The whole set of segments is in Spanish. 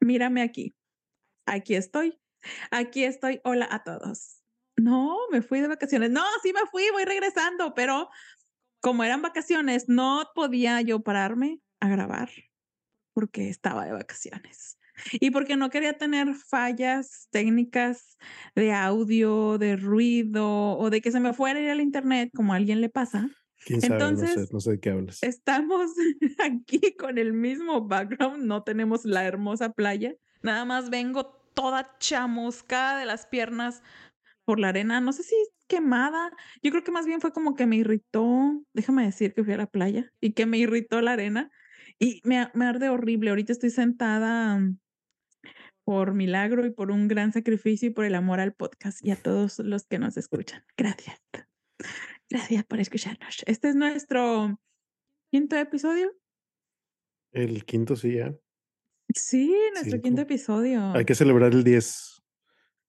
mírame aquí. Aquí estoy. Aquí estoy. Hola a todos. No, me fui de vacaciones. No, sí me fui, voy regresando, pero como eran vacaciones, no podía yo pararme a grabar porque estaba de vacaciones. Y porque no quería tener fallas técnicas de audio, de ruido o de que se me fuera ir al internet como a alguien le pasa. ¿Quién sabe? Entonces, no sé, no sé de qué hablas. Estamos aquí con el mismo background, no tenemos la hermosa playa. Nada más vengo toda chamuscada de las piernas por la arena. No sé si quemada. Yo creo que más bien fue como que me irritó. Déjame decir que fui a la playa y que me irritó la arena. Y me, me arde horrible. Ahorita estoy sentada por milagro y por un gran sacrificio y por el amor al podcast y a todos los que nos escuchan. Gracias. Gracias por escucharnos. Este es nuestro quinto episodio. El quinto, sí, ya. Sí, nuestro quinto episodio. Hay que celebrar el 10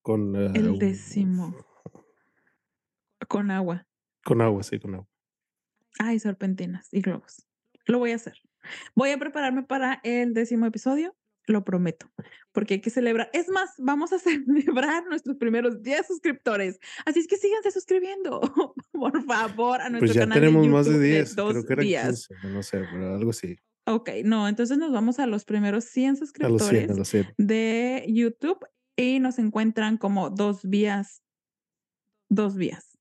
con... Eh, el décimo. Con agua. Con agua, sí, con agua. Ay, serpentinas y globos. Lo voy a hacer. Voy a prepararme para el décimo episodio lo prometo, porque hay que celebrar. Es más, vamos a celebrar nuestros primeros 10 suscriptores. Así es que síganse suscribiendo, por favor, a nuestro pues ya canal. tenemos de más de 10, creo que 15, no sé, pero algo así. Ok, no, entonces nos vamos a los primeros 100 suscriptores de YouTube y nos encuentran como dos vías, dos vías.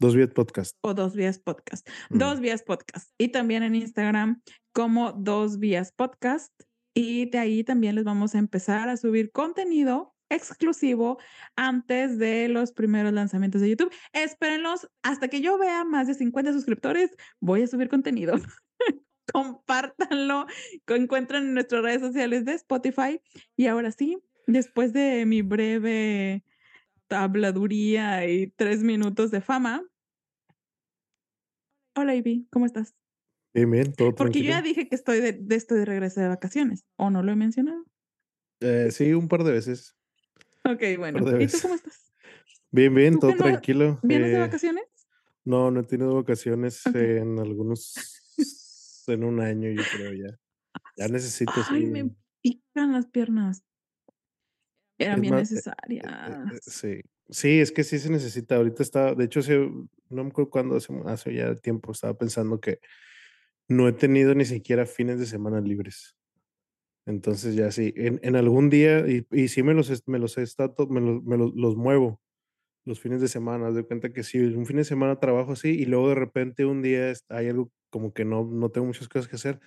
Dos vías podcast. O dos vías podcast. Mm. Dos vías podcast. Y también en Instagram como dos vías podcast. Y de ahí también les vamos a empezar a subir contenido exclusivo antes de los primeros lanzamientos de YouTube. Espérenlos hasta que yo vea más de 50 suscriptores. Voy a subir contenido. Compártanlo. Encuentran en nuestras redes sociales de Spotify. Y ahora sí, después de mi breve habladuría y tres minutos de fama. Hola, Ivy, ¿cómo estás? Bien, todo Porque yo ya dije que estoy de, de, estoy de regreso de vacaciones, ¿o no lo he mencionado? Eh, sí, un par de veces. Ok, bueno. ¿Y tú cómo estás? Bien, bien, todo tranquilo. ¿Vienes de eh, vacaciones? No, no he tenido vacaciones en algunos, en un año, yo creo ya. Ya necesito. Ay, me pican las piernas. Eran bien eh, necesarias. sí. Sí, es que sí se necesita. Ahorita está, de hecho, no me acuerdo cuándo, hace, hace ya tiempo, estaba pensando que no he tenido ni siquiera fines de semana libres. Entonces ya sí, en, en algún día, y, y, sí me los, me los he estado, me, los, me los, muevo los fines de semana, de cuenta que sí, un fin de semana trabajo así y luego de repente un día hay algo como que no, no tengo muchas cosas que hacer.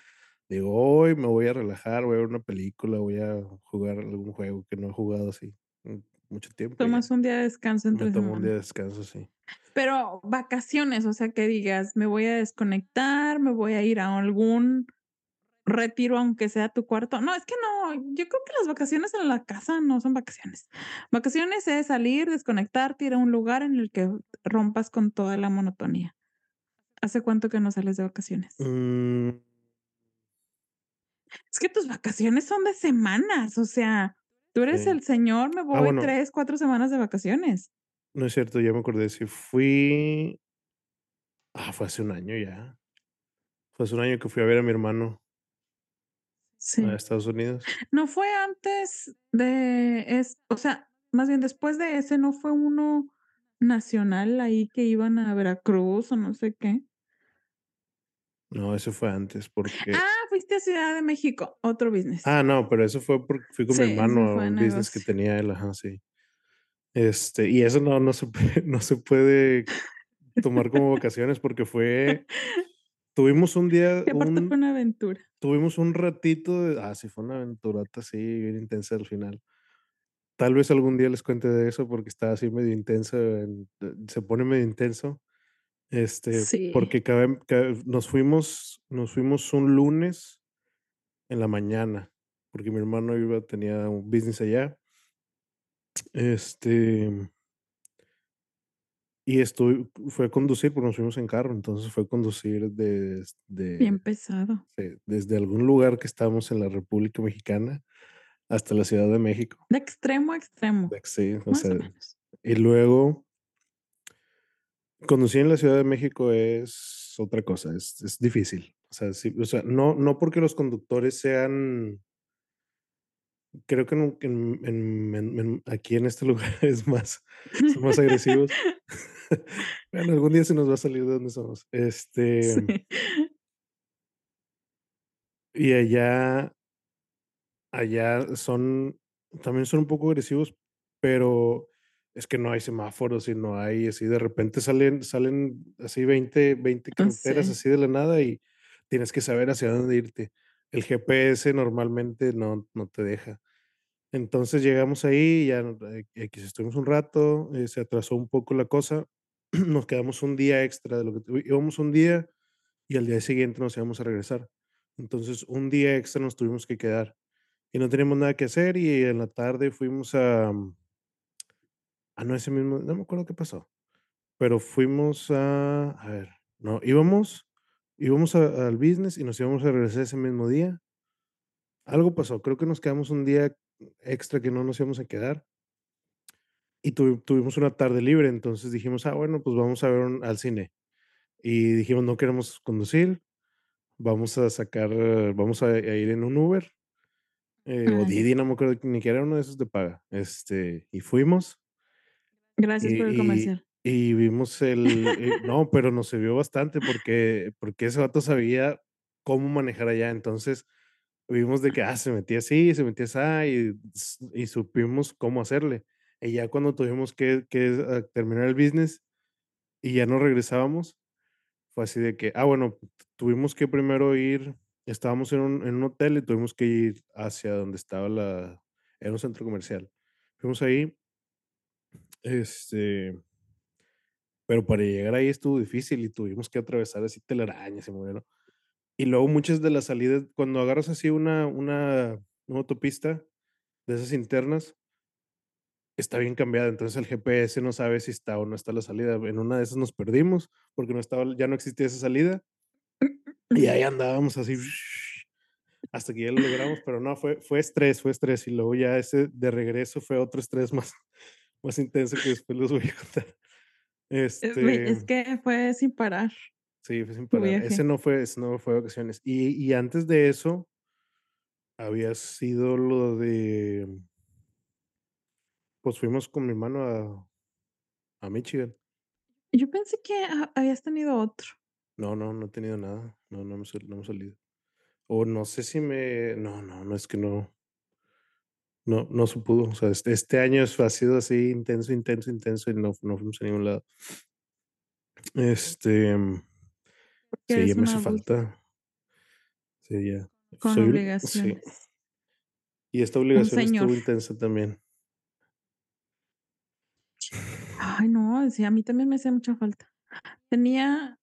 Digo, hoy me voy a relajar, voy a ver una película, voy a jugar algún juego que no he jugado así mucho tiempo. Tomas un día de descanso entre Me tomo un día de descanso, sí. Pero vacaciones, o sea, que digas, me voy a desconectar, me voy a ir a algún retiro, aunque sea tu cuarto. No, es que no, yo creo que las vacaciones en la casa no son vacaciones. Vacaciones es salir, desconectarte, ir a un lugar en el que rompas con toda la monotonía. ¿Hace cuánto que no sales de vacaciones? Mm. Es que tus vacaciones son de semanas, o sea, tú eres el señor, me ah, voy tres, cuatro semanas de vacaciones. No es cierto, ya me acordé. Si fui. Ah, fue hace un año ya. Fue hace un año que fui a ver a mi hermano sí. a Estados Unidos. No fue antes de. Es, o sea, más bien después de ese, ¿no fue uno nacional ahí que iban a Veracruz o no sé qué? No, eso fue antes porque. Ah, fuiste a Ciudad de México, otro business. Ah, no, pero eso fue porque fui con mi hermano a un business que tenía él, ajá, sí. Este, y eso no, no, se, no se puede tomar como vacaciones porque fue. Tuvimos un día. aparte fue una aventura. Tuvimos un ratito de. Ah, sí, fue una aventurata así, bien intensa al final. Tal vez algún día les cuente de eso porque estaba así medio intenso. se pone medio intenso. Este, sí. porque nos fuimos, nos fuimos un lunes en la mañana, porque mi hermano iba, tenía un business allá este. Y estoy, fue a conducir, porque nos fuimos en carro, entonces fue a conducir desde. Bien pesado. desde algún lugar que estábamos en la República Mexicana hasta la Ciudad de México. De extremo a extremo. Sí, o sea. y luego. Conducir en la Ciudad de México es otra cosa, es, es difícil. O sea, sí, o sea no, no porque los conductores sean creo que en en en aquí en este lugar es más son más agresivos. Bueno, algún día se nos va a salir de dónde somos. Este Sí. y allá allá son también son un poco agresivos, pero es que no hay semáforos y no hay así de repente salen salen así 20 20 Ah, carreteras sí. así de la nada y tienes que saber hacia dónde irte. El GPS normalmente no no te deja. Entonces llegamos ahí ya, eh, equis, estuvimos un rato, eh, se atrasó un poco la cosa, nos quedamos un día extra de lo que íbamos un día y al día siguiente nos íbamos a regresar. Entonces, un día extra nos tuvimos que quedar y no teníamos nada que hacer y en la tarde fuimos a ah, no, ese mismo no me acuerdo qué pasó, pero fuimos a a ver, no, íbamos íbamos a al business y nos íbamos a regresar ese mismo día. Algo pasó, creo que nos quedamos un día extra que no nos íbamos a quedar y tuvi tuvimos una tarde libre, entonces dijimos: "Ah, bueno, pues vamos a ver un al cine", y dijimos: "No queremos conducir, vamos a sacar vamos a a ir en un Uber", eh, o. Didi, no me acuerdo ni que era uno de esos de paga, este, y fuimos Gracias por el y y comercial. y vimos el eh, no, pero nos sirvió bastante porque porque ese vato sabía cómo manejar allá. Entonces, vimos de que, ah, se metía así, se metía asá y y supimos cómo hacerle. Y ya cuando tuvimos que que, ah, terminar el business y ya nos regresábamos, fue así de que, ah, bueno, tuvimos que primero ir estábamos en un en un hotel y tuvimos que ir hacia donde estaba la era un centro comercial. Fuimos ahí este pero para llegar ahí estuvo difícil y tuvimos que atravesar así telarañas y movernos. Y luego muchas de las salidas, cuando agarras así una una una autopista de esas internas está bien cambiada, entonces el GPS no sabe si está o no está la salida. En una de esas nos perdimos porque no estaba ya no existía esa salida y ahí andábamos así hasta que ya lo logramos, pero no, fue fue estrés, fue estrés, y luego ya ese de regreso fue otro estrés más más intenso que después les voy a contar. Eh, Este es que fue sin parar Sí, fue sin parar. Ese no fue ese no fue vacaciones. Y y antes de eso había sido lo de pues fuimos con mi hermano a a Michigan. Yo pensé que ha habías tenido otro. No, no, no he tenido nada. No, no hemos no hemos salido. O no sé si me no, no, no, es que no no no se pudo. O sea, este este año ha sido así intenso, intenso, intenso y no no fuimos a ningún lado. Este, Porque sí, ya me hace falta. Sí, ya. Con Soy un sí. obligaciones. Y esta obligación estuvo intensa también. Ay, no, sí, a mí también me hacía mucha falta. Tenía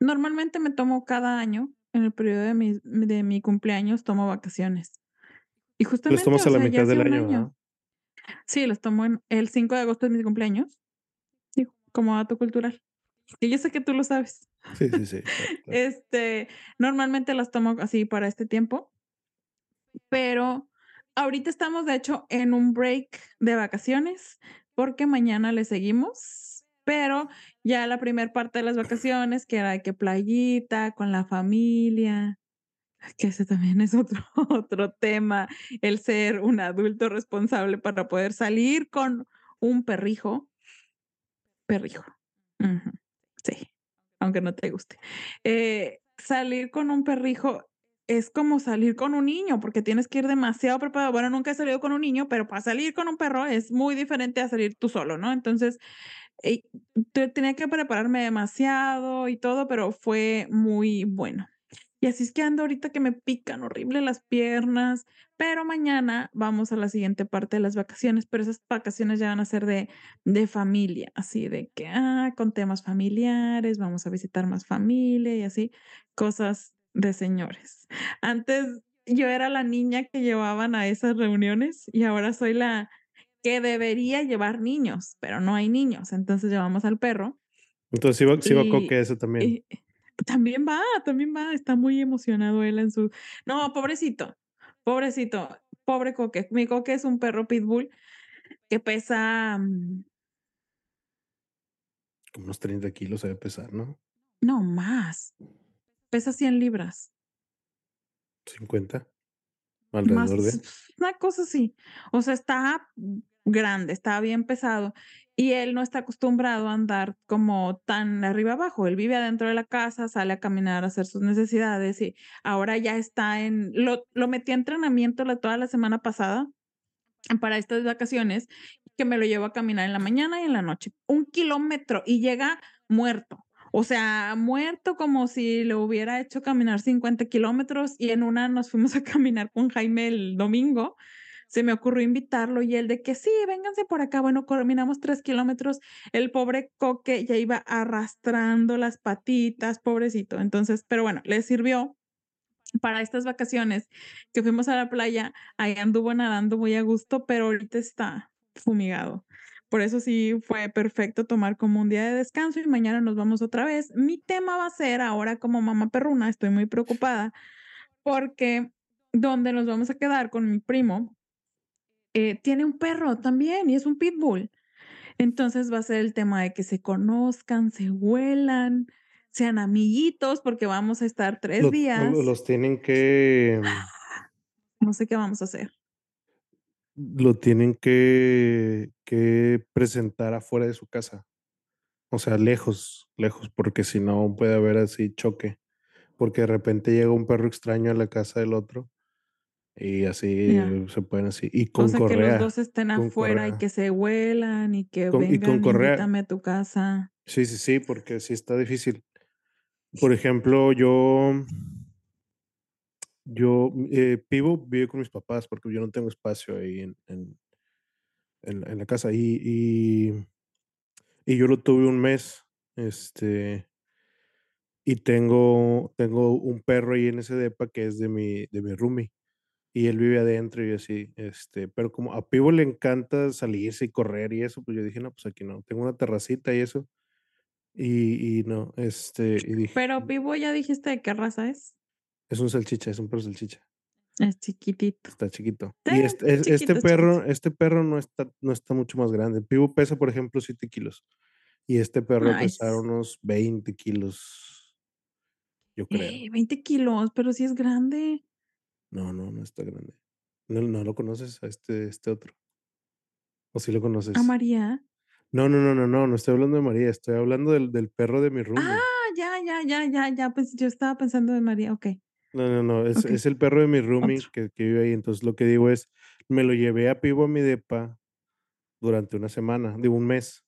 normalmente me tomo cada año, en el período de mis de mi cumpleaños, tomo vacaciones. Y justamente, tomas o a la sea, mitad del año, año. Sí, las tomo en el 5 de agosto es mi cumpleaños. Como dato cultural. Y yo sé que tú lo sabes. Sí, sí, sí. Este, normalmente las tomo así para este tiempo. Pero ahorita estamos, de hecho, en un break de vacaciones, porque mañana le seguimos, pero ya la primer parte de las vacaciones, que era de que playita, con la familia, que ese también es otro otro tema, el ser un adulto responsable para poder salir con un perrijo. Perrijo. Sí, aunque no te guste. Eh, salir con un perrijo es como salir con un niño, porque tienes que ir demasiado preparado. Bueno, nunca he salido con un niño, pero para salir con un perro es muy diferente a salir tú solo, ¿no? Entonces, te tenía que prepararme demasiado y todo, pero fue muy bueno. Y así es que ando ahorita que me pican horrible las piernas, pero mañana vamos a la siguiente parte de las vacaciones, pero esas vacaciones ya van a ser de de familia, así de que, ah, con temas familiares, vamos a visitar más familia y así, cosas de señores. Antes yo era la niña que llevaban a esas reuniones y ahora soy la que debería llevar niños, pero no hay niños, entonces llevamos al perro. Entonces, va Y Coque a ese también. y también va, también va, está muy emocionado él en su no, pobrecito, pobrecito, pobre Coque. Mi Coque es un perro pitbull que pesa, mm Como unos 30 kilos ha de pesar, ¿no? No, más. Pesa 100 libras. ¿50? Más alrededor de. una cosa así. O sea, está grande, está bien pesado, y él no está acostumbrado a andar como tan arriba abajo. Él vive adentro de la casa, sale a caminar, a hacer sus necesidades, y ahora ya está en lo lo metí a entrenamiento la toda la semana pasada para estas vacaciones, que me lo llevo a caminar en la mañana y en la noche. Un kilómetro, y llega muerto. O sea, muerto como si lo hubiera hecho caminar 50 kilómetros, y en una nos fuimos a caminar con Jaime el domingo. Se me ocurrió invitarlo, y él de que: "Sí, vénganse por acá". Bueno, caminamos 3 kilómetros. El pobre Coque ya iba arrastrando las patitas, pobrecito. Entonces, pero bueno, le sirvió para estas vacaciones que fuimos a la playa, ahí anduvo nadando muy a gusto, pero ahorita está fumigado. Por eso sí fue perfecto tomar como un día de descanso y mañana nos vamos otra vez. Mi tema va a ser ahora como mamá perruna, estoy muy preocupada porque donde nos vamos a quedar con mi primo, eh, tiene un perro también y es un pitbull. Entonces va a ser el tema de que se conozcan, se huelan, sean amiguitos, porque vamos a estar 3 Lo lo días. los tienen que No sé qué vamos a hacer. lo tienen que que presentar afuera de su casa. O sea, lejos, lejos, porque si no puede haber así choque, porque de repente llega un perro extraño a la casa del otro, y así se pueden así y O con sea, que los correa, 2 estén afuera y correa. que se huelan y que Con y con vengan, correa. invítame a tu casa. Sí, sí, sí, porque sí está difícil. Por ejemplo, yo yo, eh, Pivo vive con mis papás, porque yo no tengo espacio ahí en en en la en la casa, y y y yo lo tuve un mes, este y tengo tengo un perro ahí en ese depa que es de mi de mi roomie, y él vive adentro y así, este, pero como a Pivo le encanta salirse y correr y eso, pues yo dije: "No, pues aquí no". Tengo una terracita y eso, y y no, este, y dije Pero, ¿Pivo ya dijiste de qué raza es? Es un salchicha, es un perro salchicha. Es chiquitito. Está chiquito. Sí, Y este e este chiquitos, perro chiquitos. este perro no está no está mucho más grande. Pivo pesa, por ejemplo, 7 kilos, y este perro pesar s unos 20 kilos. Yo creo. Eh, 20 kilos, pero sí es grande. No, no, no está grande. ¿No no lo conoces a este este otro? ¿O sí lo ¿A conoces? María? No, no, no, no, no, no estoy hablando de María, estoy hablando del del perro de mi Ah, roomie. ya, ya, ya, ya, ya, pues, yo estaba pensando en María, okey. No, no, no, es Okey. es el perro de mi roomie que que vive ahí. Entonces, lo que digo es, me lo llevé a Pivo a mi depa durante una semana, digo, un mes.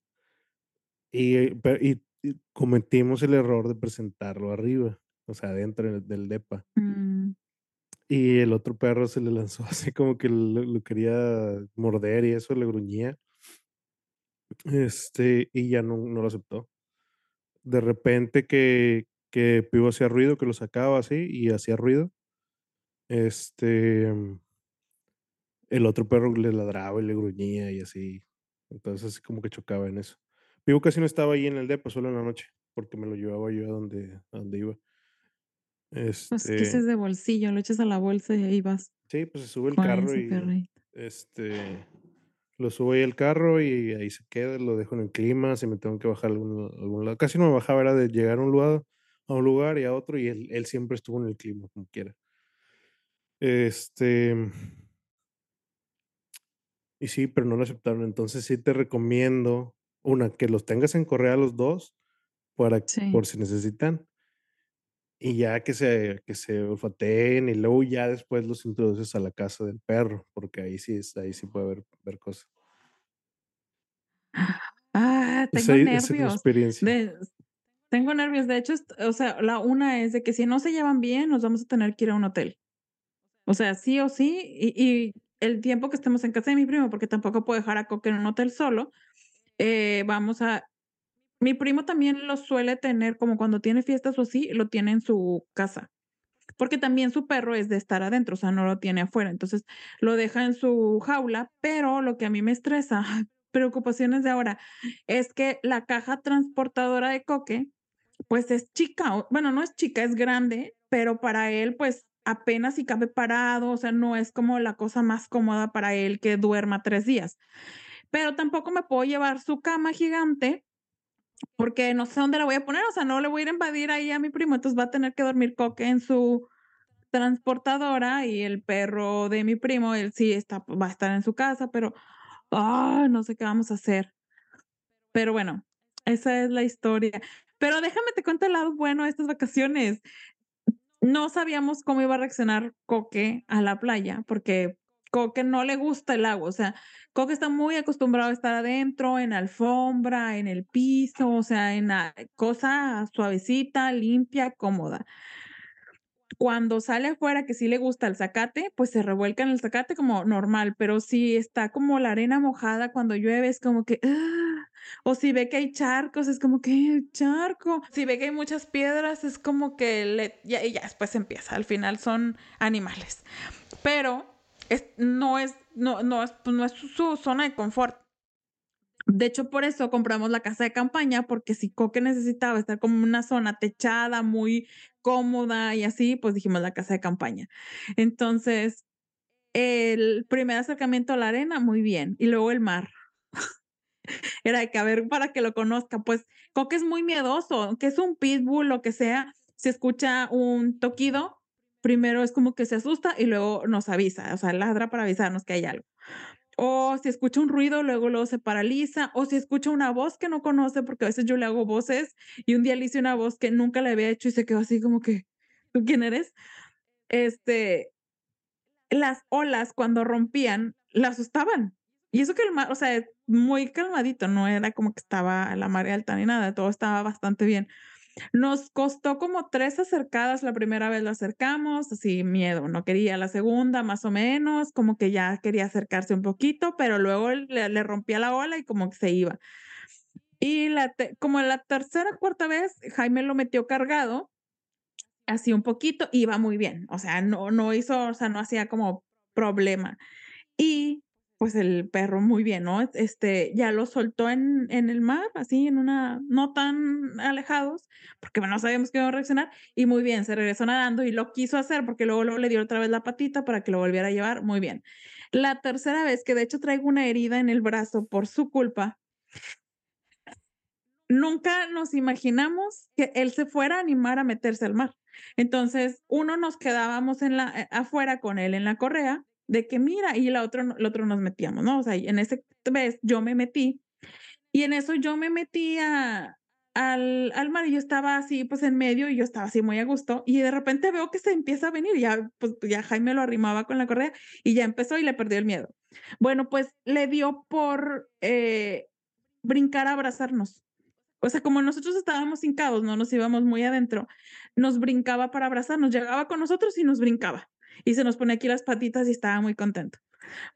Y, eh, y y cometimos el error de presentarlo arriba, o sea, dentro del del depa. Mm. Y el otro perro se le lanzó así como que lo lo quería morder y eso, le gruñía. Este, y ya no no lo aceptó. De repente que que Pivo hacía ruido, que lo sacaba así y hacía ruido, este el otro perro le ladraba y le gruñía y así. Entonces, así como que chocaba en eso. Pivo casi no estaba ahí en el depa, solo en la noche, porque me lo llevaba yo a donde a donde iba. Pues, que Este es de bolsillo, lo echas a la bolsa y ahí vas Sí, pues se sube con carro y, perrito. este, lo subo ahí al carro y ahí se queda, lo dejo en el clima, si me tengo que bajar a algún algún lado casi no me bajaba, era de llegar a un lugar a un lugar y a otro, y él él siempre estuvo en el clima, como quiera. Este y sí, pero no lo aceptaron. Entonces, sí te recomiendo, una, que los tengas en correa los 2 para Sí. por si necesitan. Y ya que se que se olfateen, y luego ya después los introduces a la casa del perro, porque ahí sí ahí sí puede haber ver cosas. Ah, Esa tengo esa nervios, experiencia. de tengo nervios. De hecho, o sea, la una es de que si no se llevan bien, nos vamos a tener que ir a un hotel. O sea, sí o sí, y y el tiempo que estemos en casa de mi primo, porque tampoco puedo dejar a Coque en un hotel solo, eh, vamos a mi primo también lo suele tener, como cuando tiene fiestas o así, lo tiene en su casa, porque también su perro es de estar adentro, o sea, no lo tiene afuera. Entonces, lo deja en su jaula, pero lo que a mí me estresa, preocupaciones de ahora, es que la caja transportadora de Coque, pues, es chica, bueno, no es chica, es grande, pero para él, pues, apenas si cabe parado, o sea, no es como la cosa más cómoda para él que duerma 3 días. Pero tampoco me puedo llevar su cama gigante, porque no sé dónde la voy a poner, o sea, no le voy a ir a invadir ahí a mi primo, entonces va a tener que dormir Coque en su transportadora y el perro de mi primo, él sí está, va a estar en su casa, pero, ay, no sé qué vamos a hacer. Pero bueno, esa es la historia. Pero déjame te cuento el lado bueno de estas vacaciones. No sabíamos cómo iba a reaccionar Coque a la playa, porque Coque no le gusta el agua, o sea, Coque está muy acostumbrado a estar adentro, en alfombra, en el piso, o sea, en la cosa suavecita, limpia, cómoda. Cuando sale afuera, que sí le gusta el zacate, pues se revuelca en el zacate como normal, pero si está como la arena mojada cuando llueve, es como que, ¡ah! o si ve que hay charcos, es como que charco. Si ve que hay muchas piedras, es como que le, y ya después empieza. Al final son animales. Pero es, no es, no, no es, pues no es su zona de confort. De hecho, por eso compramos la casa de campaña, porque si Coque necesitaba estar como una zona techada, muy cómoda y así, pues dijimos la casa de campaña. Entonces, el primer acercamiento a la arena, muy bien. Y luego el mar. Era de que a ver para que lo conozca. Pues Coque es muy miedoso, que es un pitbull, lo que sea. Se escucha un toquido, primero es como que se asusta y luego nos avisa, o sea, ladra para avisarnos que hay algo o si escucha un ruido, luego luego se paraliza, o si escucha una voz que no conoce, porque a veces yo le hago voces y un día le hice una voz que nunca le había hecho y se quedó así como que, ¿tú quién eres? Este, las olas cuando rompían, la asustaban. Y eso que el mar, o sea, muy calmadito, no era como que estaba la marea alta ni nada, todo estaba bastante bien. Nos costó como tres acercadas, la primera vez lo acercamos, así miedo, no quería la segunda, más o menos, como que ya quería acercarse un poquito, pero luego le, rompía la ola y como que se iba. Y la como la tercera, cuarta vez, Jaime lo metió cargado, así un poquito, iba muy bien, o sea, no, no hizo, o sea, no hacía como problema. Y pues el perro muy bien, ¿no? Este, ya lo soltó en, en el mar, así en una, no tan alejados, porque no sabíamos que iba a reaccionar, y muy bien, se regresó nadando y lo quiso hacer porque luego, luego le dio otra vez la patita para que lo volviera a llevar, muy bien. La tercera vez, que de hecho traigo una herida en el brazo por su culpa, nunca nos imaginamos que él se fuera a animar a meterse al mar. Entonces, uno nos quedábamos en la, eh, afuera con él en la correa de que mira, y la otro, el otro nos metíamos, ¿no? O sea, en ese vez yo me metí y en eso yo me metí al, al mar y yo estaba así, pues en medio y yo estaba así muy a gusto y de repente veo que se empieza a venir, ya, pues ya Jaime lo arrimaba con la correa y ya empezó y le perdió el miedo. Bueno, pues le dio por eh, brincar a abrazarnos. O sea, como nosotros estábamos hincados, no nos íbamos muy adentro, nos brincaba para abrazarnos, llegaba con nosotros y nos brincaba y se nos pone aquí las patitas y estaba muy contento.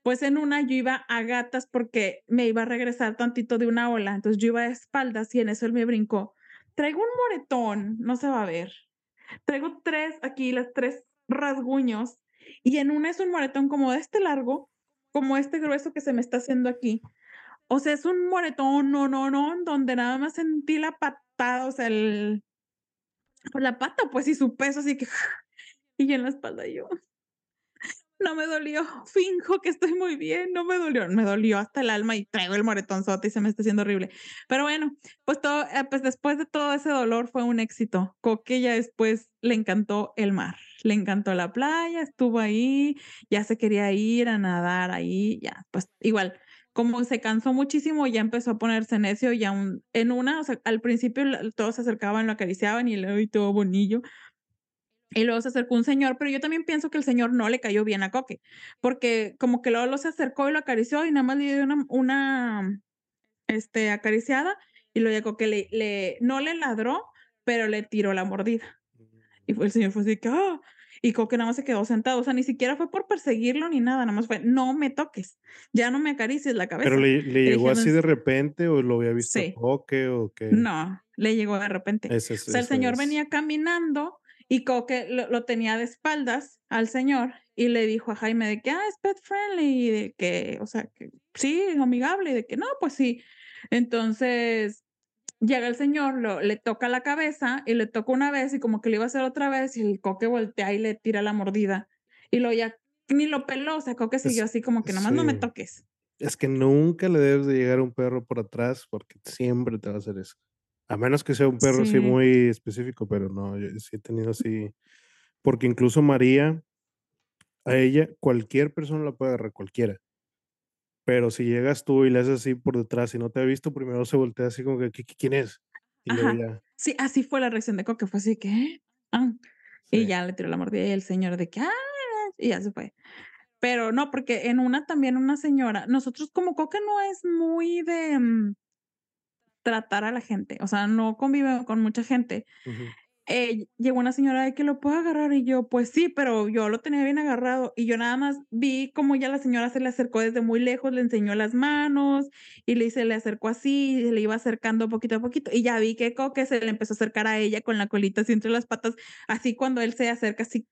Pues en una yo iba a gatas porque me iba a regresar tantito de una ola, entonces yo iba a espaldas y en eso él me brincó. Traigo un moretón, no se va a ver. Traigo tres aquí, las tres rasguños y en una es un moretón como de este largo, como este grueso que se me está haciendo aquí. O sea, es un moretón, no, no, no, donde nada más sentí la patada, o sea, el, pues la pata, pues y su peso, así que, y en la espalda yo no me dolió, finjo que estoy muy bien, no me dolió, me dolió hasta el alma y traigo el moretonzote y se me está haciendo horrible. Pero bueno, pues todo, eh, pues después de todo ese dolor fue un éxito. Coque ya después le encantó el mar, le encantó la playa, estuvo ahí, ya se quería ir a nadar ahí, ya, pues igual. Como se cansó muchísimo, ya empezó a ponerse necio, ya un, en una, o sea, al principio todos se acercaban, lo acariciaban y le, todo bonillo, y luego se acercó un señor, pero yo también pienso que el señor no le cayó bien a Coque, porque como que luego lo se acercó y lo acarició y nada más le dio una, una este, acariciada y luego llegó que le, le, no le ladró, pero le tiró la mordida. Y el señor fue así que, ah, y Coque nada más se quedó sentado, o sea, ni siquiera fue por perseguirlo ni nada, nada más fue, no me toques, ya no me acaricies la cabeza. Pero le, le llegó así de repente o lo había visto Coque o qué. No, le llegó de repente. o sea, el señor venía caminando y Coque lo, tenía de espaldas al señor y le dijo a Jaime de que, ah, es pet friendly, y de que, o sea, que sí, es amigable, y de que no, pues sí. Entonces, llega el señor, lo, le toca la cabeza y le toca una vez y como que le iba a hacer otra vez y el Coque voltea y le tira la mordida. Y lo ya ni lo peló, o sea, Coque siguió así como que nomás no me toques. Es que nunca le debes de llegar un perro por atrás porque siempre te va a hacer eso. A menos que sea un perro así muy específico, pero no, yo sí he tenido así Porque incluso María, a ella, cualquier persona la puede agarrar, cualquiera. Pero si llegas tú y le haces así por detrás y no te ha visto, primero se voltea así como que, "¿Qui- qui- ¿quién es? Y luego Ajá. ya, Sí, así fue la reacción de Coque, fue así que, ah, y sí. ya le tiró la mordida y el señor de que, ah, y ya se fue. Pero no, porque en una también una señora, nosotros como Coque no es muy de mm, tratar a la gente, o sea, no convive con mucha gente. Eh, llegó una señora de que lo puedo agarrar y yo, pues sí, pero yo lo tenía bien agarrado y yo nada más vi como ya la señora se le acercó desde muy lejos, le enseñó las manos y le se le acercó así y se le iba acercando poquito a poquito y ya vi que Coque se le empezó a acercar a ella con la colita así entre las patas, así cuando él se acerca así,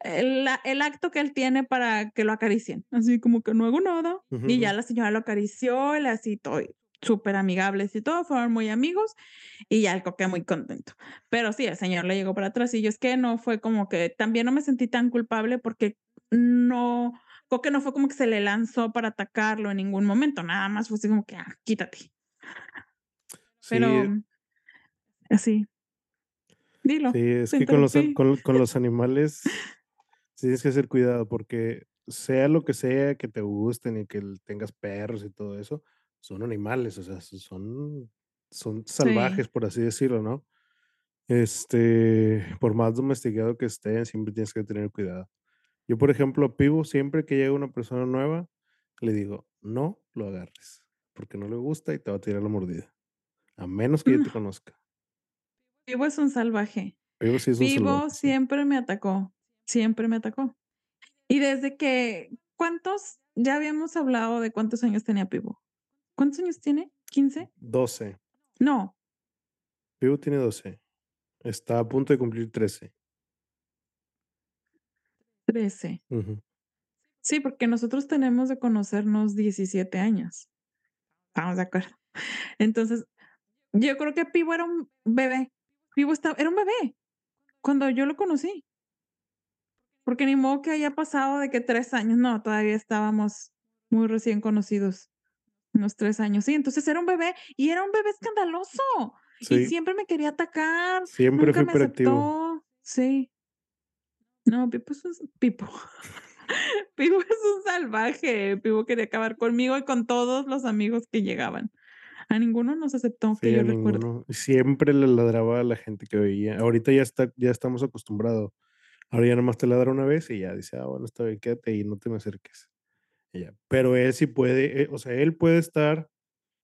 el, el acto que él tiene para que lo acaricien, así como que no hago nada Ujú, y ya la señora lo acarició, él así todo súper amigables y todo, fueron muy amigos y ya el Coque muy contento. Pero sí, el señor le llegó para atrás y yo es que no fue como que también no me sentí tan culpable porque no, Coque no fue como que se le lanzó para atacarlo en ningún momento, nada más fue así como que, ah, quítate. Pero Sí, así, dilo, sí, es que con los, con, con los animales tienes que hacer cuidado porque sea lo que sea que te gusten y que tengas perros y todo eso, son animales, o sea, son, son Sí. salvajes, por así decirlo, ¿no? Este, por más domesticado que estén, siempre tienes que tener cuidado. Yo, por ejemplo, a Pivo, siempre que llega una persona nueva, le digo, no lo agarres, porque no le gusta y te va a tirar la mordida, a menos que yo te No, conozca. Pivo es un salvaje. Pivo sí es un salvaje, Pivo sí. siempre me atacó, siempre me atacó. Y desde que, ¿cuántos? Ya habíamos hablado de cuántos años tenía Pivo. ¿Cuántos años tiene? ¿15? 12. No, Pivo tiene 12. Está a punto de cumplir 13. 13. Ujú. Sí, porque nosotros tenemos de conocernos 17 años. Estamos de acuerdo. Entonces, yo creo que Pivo era un bebé. Pivo estaba, era un bebé cuando yo lo conocí. Porque ni modo que haya pasado de que tres años. No, todavía estábamos muy recién conocidos. Unos tres años. Sí, entonces era un bebé y era un bebé escandaloso. Y siempre me quería atacar. siempre Nunca fue me. Sí. No, Pipo es un Pipo. Pipo es un salvaje. Pipo quería acabar conmigo y con todos los amigos que llegaban. A ninguno nos aceptó, que Sí, a yo ninguno. Y Siempre le ladraba a la gente que veía. Ahorita ya está, ya estamos acostumbrados. Ahora ya nomás te ladra una vez y ya dice, ah, bueno, está bien, quédate y no te me acerques. Y ya. Pero él sí puede, eh, o sea, él puede estar,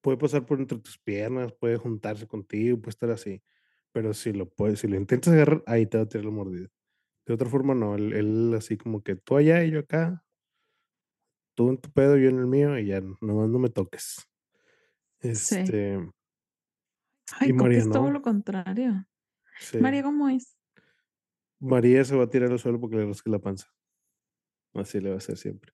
puede pasar por entre tus piernas, puede juntarse contigo, puede estar así. Pero si lo puedes, si lo intentas agarrar, ahí te va a tirar la mordida. De otra forma, no. Él, él así como que tú allá y yo acá, tú en tu pedo, yo en el mío, y ya nomás no me toques. Sí. Este, y Ay, Coque María es todo no. lo contrario. Sí. María, ¿cómo es? María se va a tirar al suelo porque le rasque la panza. Así le va a hacer siempre.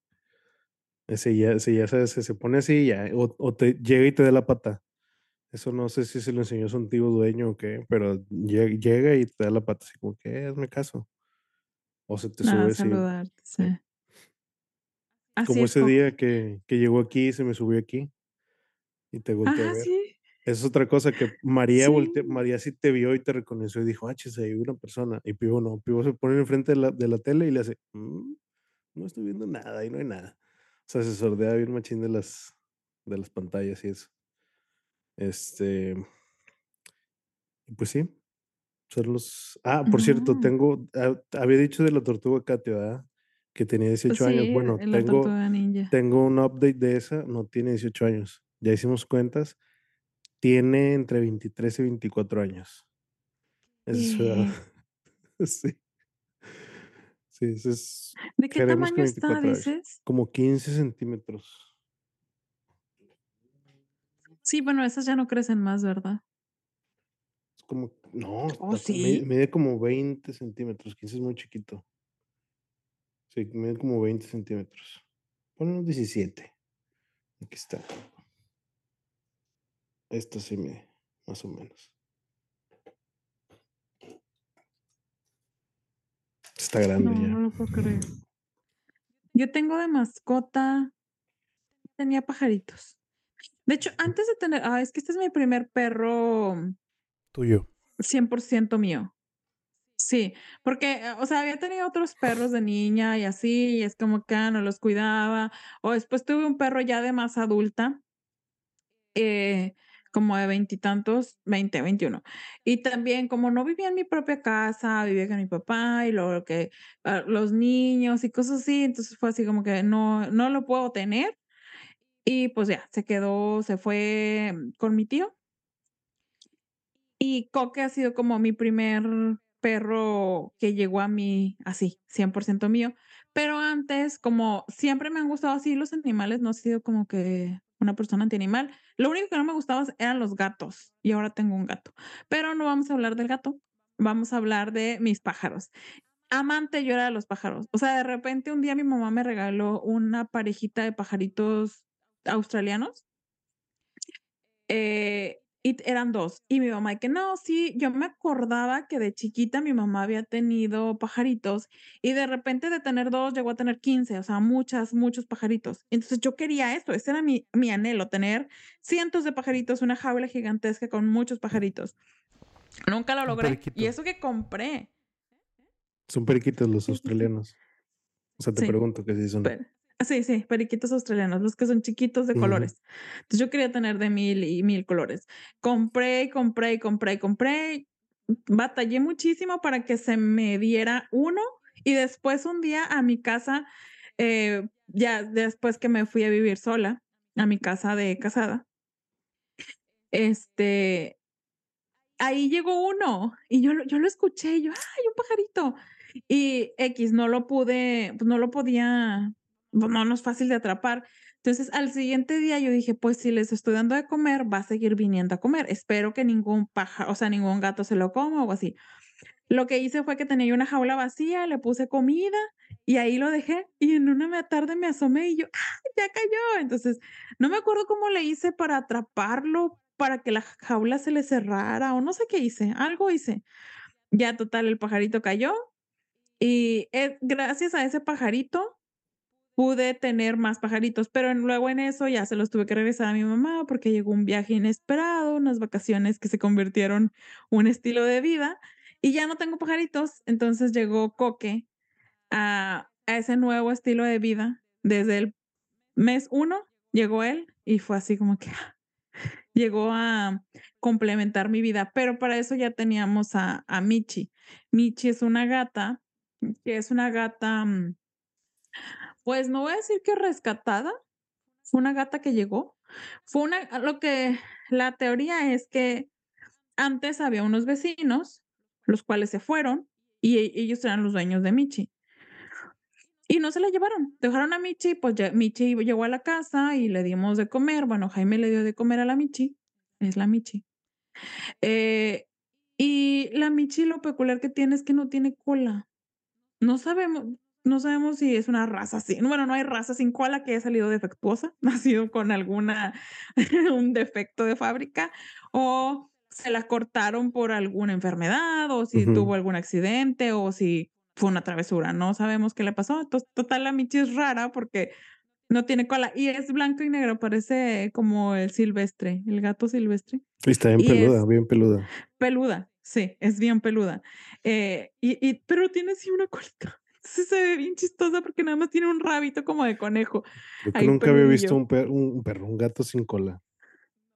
Ese ya, ese ya se, se, se pone así ya, o, o te llega y te da la pata. Eso no sé si se lo enseñó su antiguo dueño o qué, pero lle- llega y te da la pata así como que, "Eh, hazme caso. O se te sube así. Así Como es, ese día que, que llegó aquí y se me subió aquí y te volteé a ver. sí. Esa es otra cosa que María volte- Sí. María sí te vio y te reconoció y dijo, ah, chis, ahí hay una persona. Y Pivo no, Pivo se pone enfrente de la, de la tele y le hace, "Mm, no estoy viendo nada, ahí no hay nada. O sea, se bien machín de las, de las pantallas y eso. Este, pues sí, son los... Ah, por cierto, tengo, ah, había dicho de la tortuga Katia, ¿verdad? Que tenía 18 años. Sí, Bueno, tengo, tengo un update de esa, no tiene 18 años. Ya hicimos cuentas, tiene entre 23 y 24 años. Esa es su edad. ¿Qué? Sí, sí, ese es, ¿De qué tamaño está, 24 años. dices? Como 15 centímetros. Sí, bueno, esas ya no crecen más, ¿verdad? Es como, no, Oh, está- sí. mide como 20 centímetros, 15 es muy chiquito. Sí, mide como 20 centímetros. Pon unos 17. Aquí está. Esto sí mide, más o menos. Está grande No, ya. no lo puedo creer. Yo tengo de mascota, tenía pajaritos. De hecho, antes de tener, ah, es que este es mi primer perro Tuyo. 100% mío. Sí, porque, eh, o sea, había tenido otros perros de niña y así, y es como que, ah, no los cuidaba, o después tuve un perro ya de más adulta eh, como de veintitantos, 20, 21. Y también, como no vivía en mi propia casa, vivía con mi papá y luego que ah, los niños y cosas así, entonces fue así como que no, no lo puedo tener. Y pues ya, se quedó, se fue con mi tío. Y Coque ha sido como mi primer perro que llegó a mí así, 100% mío. Pero antes, como siempre me han gustado así los animales, no he sido como que una persona antianimal. Lo único que no me gustaba eran los gatos y ahora tengo un gato. Pero no vamos a hablar del gato, vamos a hablar de mis pájaros. Amante yo era de los pájaros. O sea, de repente un día mi mamá me regaló una parejita de pajaritos australianos. Eh, y eran dos. Y mi mamá, que no, sí, yo me acordaba que de chiquita mi mamá había tenido pajaritos y de repente de tener dos llegó a tener 15, o sea, muchas, muchos pajaritos. Entonces yo quería esto, ese era mi, mi anhelo, tener cientos de pajaritos, una jaula gigantesca con muchos pajaritos. Nunca lo logré. Y eso que compré. Son periquitos los australianos. O sea, te pregunto que si son. Sí, sí, periquitos australianos, los que son chiquitos de colores. Entonces yo quería tener de mil y mil colores. Compré, compré, compré, compré. Batallé muchísimo para que se me diera uno y después un día a mi casa, eh, ya después que me fui a vivir sola, a mi casa de casada, este, ahí llegó uno y yo, yo lo escuché y yo, ¡ay, un pajarito! Y X, no lo pude, pues no lo podía no, no es fácil de atrapar. Entonces, al siguiente día yo dije, pues si les estoy dando de comer, va a seguir viniendo a comer. Espero que ningún pájaro, o sea, ningún gato se lo coma o así. Lo que hice fue que tenía una jaula vacía, le puse comida y ahí lo dejé. Y en una tarde me asomé y yo, ¡ah, ya cayó! Entonces, no me acuerdo cómo le hice para atraparlo, para que la jaula se le cerrara o no sé qué hice, algo hice. Ya total, el pajarito cayó y eh, gracias a ese pajarito pude tener más pajaritos, pero luego en eso ya se los tuve que regresar a mi mamá porque llegó un viaje inesperado, unas vacaciones que se convirtieron un estilo de vida y ya no tengo pajaritos, entonces llegó Coque a, a ese nuevo estilo de vida. Desde el mes uno llegó él y fue así como que llegó a complementar mi vida, pero para eso ya teníamos a, a Michi. Michi es una gata, que es una gata mm, pues no voy a decir que rescatada, fue una gata que llegó. Fue una, lo que la teoría es que antes había unos vecinos, los cuales se fueron y e, ellos eran los dueños de Michi. Y no se la llevaron, dejaron a Michi, pues ya Michi llegó a la casa y le dimos de comer. Bueno, Jaime le dio de comer a la Michi, es la Michi. Eh, y la Michi lo peculiar que tiene es que no tiene cola. No sabemos, no sabemos si es una raza así. Bueno, no hay raza sin cola que haya salido defectuosa, nacido con alguna, un defecto de fábrica, o se la cortaron por alguna enfermedad, o si tuvo algún accidente, o si fue una travesura. No sabemos qué le pasó. Entonces, total, la Michi es rara porque no tiene cola y es blanco y negro, parece como el silvestre, el gato silvestre. Y está bien peluda, bien peluda. Peluda, sí, es bien peluda. Eh, y, y, pero tiene así una colita se ve bien chistosa porque nada más tiene un rabito como de conejo. nunca había visto un, perro, un perro, un gato sin cola.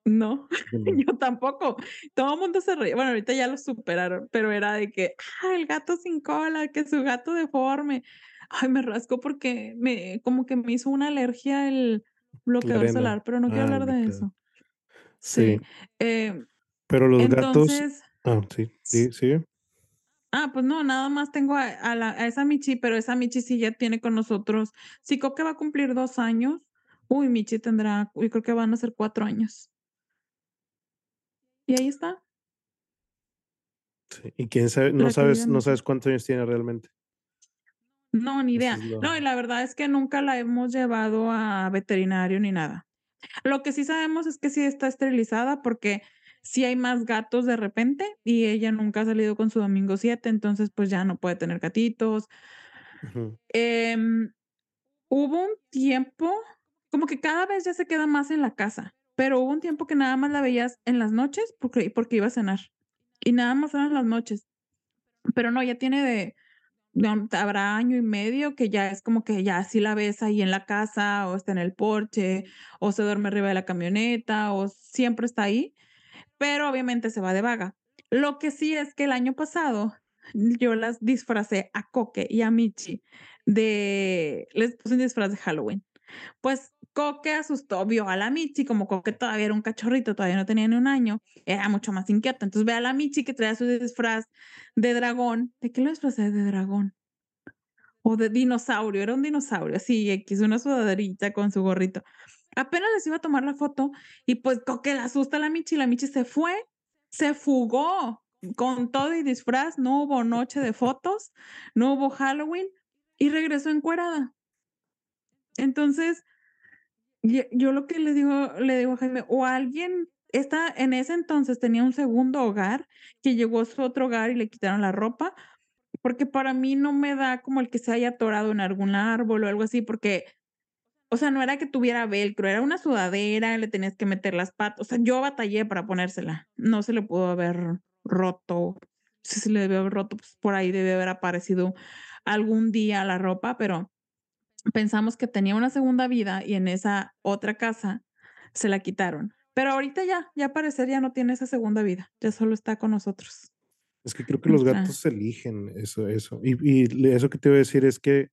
No, yo tampoco. Todo el mundo se reía. Bueno, ahorita ya lo superaron, pero era de que, ah, el gato sin cola, que su gato deforme. Ay, me rasco porque me, como que me hizo una alergia el bloqueador solar, pero no quiero hablar de eso. Sí. Eh, pero los gatos. Ah, sí, sí, sí. Ah, pues no, nada más tengo a, a, esa Michi, pero esa Michi sí ya tiene con nosotros. Si que va a cumplir dos años, uy, Michi tendrá, yo creo que van a ser cuatro años. Y ahí está. Sí, y quién sabe, no sabes, no sabes cuántos años tiene realmente. No, ni idea. No, y la verdad es que nunca la hemos llevado a veterinario ni nada. Lo que sí sabemos es que sí está esterilizada porque si hay más gatos de repente y ella nunca ha salido con su domingo 7, entonces pues ya no puede tener gatitos. Em, hubo un tiempo, como que cada vez ya se queda más en la casa, pero hubo un tiempo que nada más la veías en las noches porque, porque iba a cenar y nada más eran las noches. Pero no, ya tiene de no, habrá año y medio que ya es como que ya sí la ves ahí en la casa, o está en el porche, o se duerme arriba de la camioneta, o siempre está ahí, pero obviamente se va de vaga. Lo que sí es que el año pasado yo las disfracé a Coque y a Michi de les puse un disfraz de Halloween. Pues Coque asustó, vio a la Michi, como Coque todavía era un cachorrito, todavía no tenía ni un año, era mucho más inquieta. Entonces ve a la Michi que traía su disfraz de dragón. ¿De qué lo disfrazé de dragón? O de dinosaurio, era un dinosaurio, así, X, una sudaderita con su gorrito. Apenas les iba a tomar la foto y pues Coque le asusta la Michi, la Michi se fue, se fugó con todo y disfraz, no hubo noche de fotos, no hubo Halloween y regresó encuerada. Entonces, yo lo que le digo, le digo a Jaime, o alguien está en ese entonces tenía un segundo hogar que llegó a su otro hogar y le quitaron la ropa, porque para mí no me da como el que se haya atorado en algún árbol o algo así, porque, o sea, no era que tuviera velcro, era una sudadera, le tenías que meter las patas, o sea, yo batallé para ponérsela, no se le pudo haber roto, si se le debe haber roto, pues por ahí debe haber aparecido algún día la ropa, pero pensamos que tenía una segunda vida y en esa otra casa se la quitaron. Pero ahorita ya, ya parecer ya no tiene esa segunda vida, ya solo está con nosotros. Es que creo que los gatos eligen eso, eso. Y, y eso que te voy a decir es que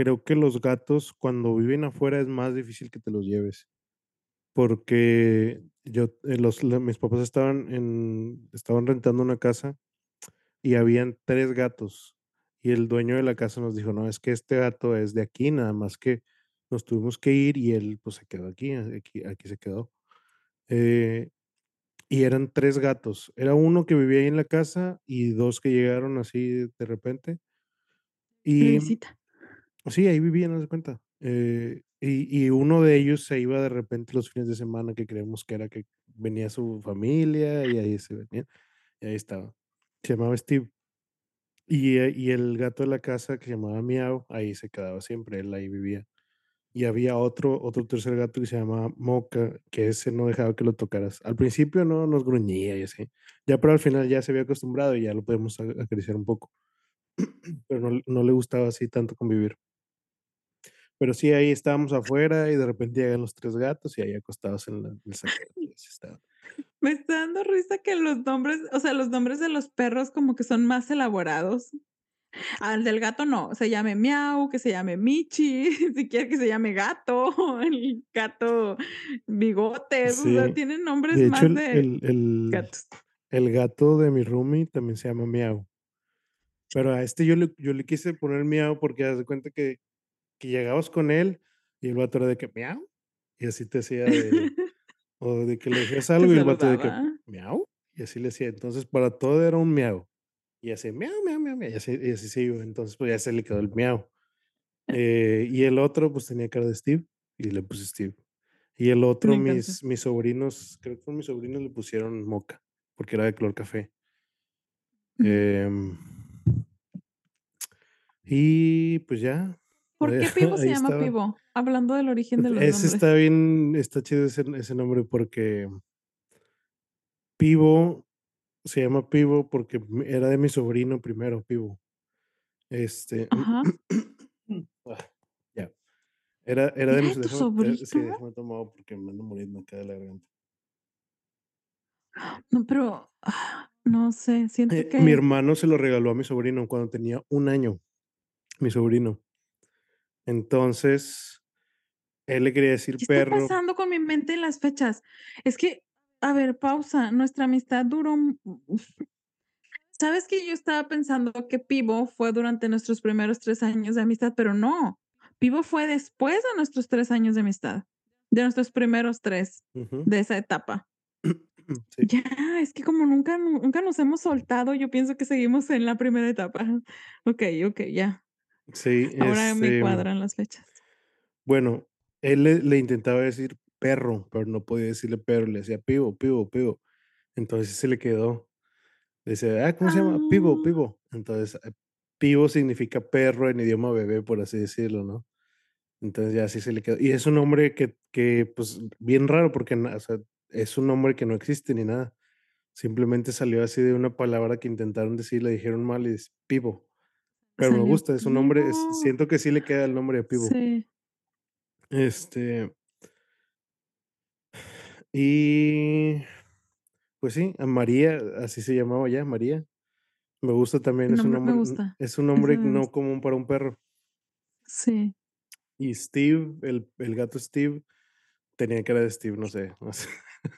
creo que los gatos cuando viven afuera es más difícil que te los lleves. Porque yo, eh, los, mis papás estaban en, estaban rentando una casa y habían tres gatos. Y el dueño de la casa nos dijo, no, es que este gato es de aquí, nada más que nos tuvimos que ir y él pues se quedó aquí, aquí, aquí se quedó. Eh, y eran tres gatos. Era uno que vivía ahí en la casa y dos que llegaron así de repente. Y sí, ahí vivían, no se cuenta. Eh, y, y, uno de ellos se iba de repente los fines de semana que creemos que era que venía su familia y ahí se venía. Y ahí estaba. Se llamaba Steve. Y, eh, y el gato de la casa que se llamaba Miau, ahí se quedaba siempre, él ahí vivía. Y había otro, otro tercer gato que se llamaba Moca, que ese no dejaba que lo tocaras. Al principio no nos gruñía y así. Ya pero al final ya se había acostumbrado y ya lo podemos acariciar un poco. Pero no, no le gustaba así tanto convivir. Pero sí, ahí estábamos afuera y de repente llegan los tres gatos y ahí acostados en, la, el Me está dando risa que los nombres, o sea, los nombres de los perros como que son más elaborados. Al del gato no, se llame Miau, que se llame Michi, si quiere que se llame gato, el gato bigotes, o sea, tienen nombres más de el, el, gatos. El gato de mi roomie también se llama Miau. Pero a este yo le, yo le quise poner Miau porque haz de cuenta que que llegabas con él y el vato era de que miau, y así te decía de, o de que le decías algo y el vato de que miau, y así le decía. Entonces, para todo era un miau. Y así, miau, miau, miau, y así, y así se iba. Entonces, pues ya se le quedó el miau. Eh, y el otro, pues tenía cara de Steve y le puse Steve. Y el otro, mis, mis sobrinos, creo que mis sobrinos le pusieron moca, porque era de color café. Eh, y pues ya, ¿Por qué Pivo se llama Pivo? Hablando del origen de los ese está bien, está chido ese, ese nombre porque Pivo se llama Pivo porque era de mi sobrino primero, Pivo. Este. Ajá. Ah, ya. Era, era de mi ¿Tu sobrino? Sí, déjame tomado porque me ando muriendo acá de la garganta. No, pero ah, no sé, siento eh, que. Mi hermano se lo regaló a mi sobrino cuando tenía un año. Mi sobrino. Entonces, él le quería decir ¿Qué perro. está pasando con mi mente en las fechas? Es que, a ver, pausa. Nuestra amistad duró. Sabes que yo estaba pensando que Pivo fue durante nuestros primeros tres años de amistad, pero no. Pivo fue después de nuestros tres años de amistad, de nuestros primeros tres de esa etapa. Ya, es que como nunca, nunca nos hemos soltado, yo pienso que seguimos en la primera etapa. Ok, ok, ya. Sí, Ahora me este, cuadran las fechas. bueno, él le, le intentaba decir perro, pero no podía decirle perro, le decía pivo, pivo, pivo. Entonces se le quedó. Le decía, ah, ¿cómo se llama? Pivo, Ah. pivo. Entonces, eh, pivo significa perro en idioma bebé, por así decirlo, ¿no? Entonces ya así se le quedó. Y es un nombre que, que pues, bien raro, porque na- o sea, es un nombre que no existe ni nada. Simplemente salió así de una palabra que intentaron decir, le dijeron mal y es Pivo. Pero me gusta, es un nombre, es siento que sí le queda el nombre de Pivo. Sí. Este y pues sí, a María, así se llamaba ya, María. Me gusta también, es un nombre gusta. es un nombre no gusta. común para un perro. Sí. Y Steve, el el gato Steve, tenía cara de Steve, no sé, no sé,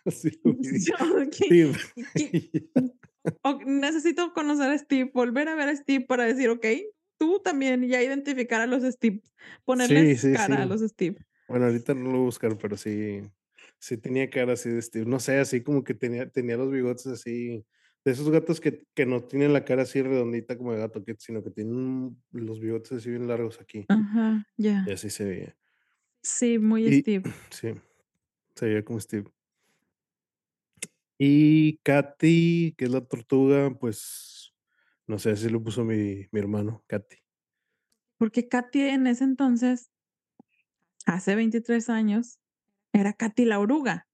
así lo vi. Yo, ¿qué Steve. qué? O necesito conocer a Steve, volver a ver a Steve para decir: "Okey, tú también", ya identificar a los Steve, ponerles sí, cara a los Steve. Bueno, ahorita no lo buscar, pero sí sí tenía cara así de Steve, no sé, así como que tenía tenía los bigotes así, de esos gatos que que no tienen la cara así redondita como de gato sino que tienen los bigotes así bien largos aquí. Ajá, Y ya. así se veía. Sí, muy Y Steve. sí, se veía como Steve. Y Katy, que es la tortuga, pues, no sé, así lo puso mi mi hermano, Katy. Porque Katy en ese entonces hace 23 años, era Katy la oruga.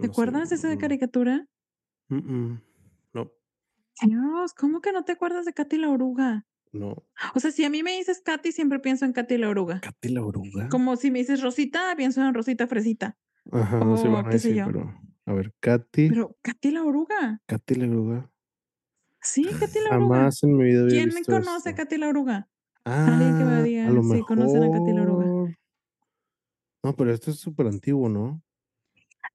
¿Te No sé, acuerdas de esa caricatura? Mm, mm, no. Dios, ¿cómo que no te acuerdas de Katy la oruga? No. O sea, si a mí me dices Katy, siempre pienso en Katy la oruga. ¿Katy la oruga? Como si me dices Rosita, pienso en Rosita Fresita, Ajá, o van a qué sé decir, yo. pero a ver, Katy. Pero, ¿Katy la oruga? Katy la oruga. Sí, Katy la oruga. Jamás en mi vida había ¿Quién visto conoce a. Katy la oruga? Alguien que me Ah, a lo si conocen a Katy la oruga. No, pero esto es superantiguo, ¿no?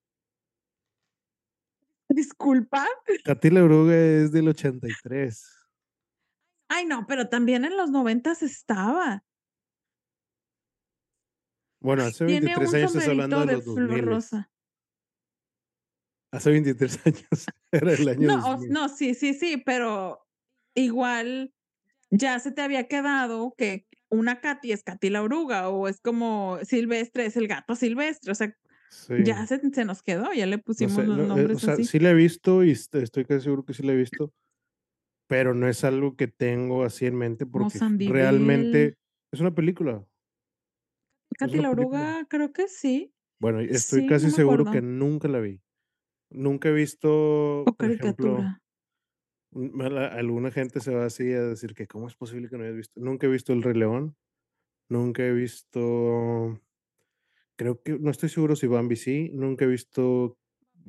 ¿Disculpa? Katy la oruga es del 83. Ay, no, pero también en los 90s estaba. Bueno, hace Tiene 23 un años estás hablando de de los flor 2000s. rosa. Hace 23 años, era el año No, os 2000. no, sí, sí, sí, pero igual ya se te había quedado que una Katy es Katy la oruga, o es como Silvestre es el gato Silvestre, o sea, ya Sí. se se nos quedó, ya le No pusimos sé, los no, eh, o nombres sea, así. sí la he visto y est estoy casi seguro que sí la he visto, pero no es algo que tengo así en mente porque realmente es una película. Katy una la película. oruga, creo que sí. Bueno, estoy Sí, no casi seguro que nunca la vi. Nunca he visto, O por ejemplo, caricatura. la alguna gente se va así a decir que, ¿cómo es posible que no hayas visto? Nunca he visto El Rey León, nunca he visto creo que no estoy seguro si Bambi sí, nunca he visto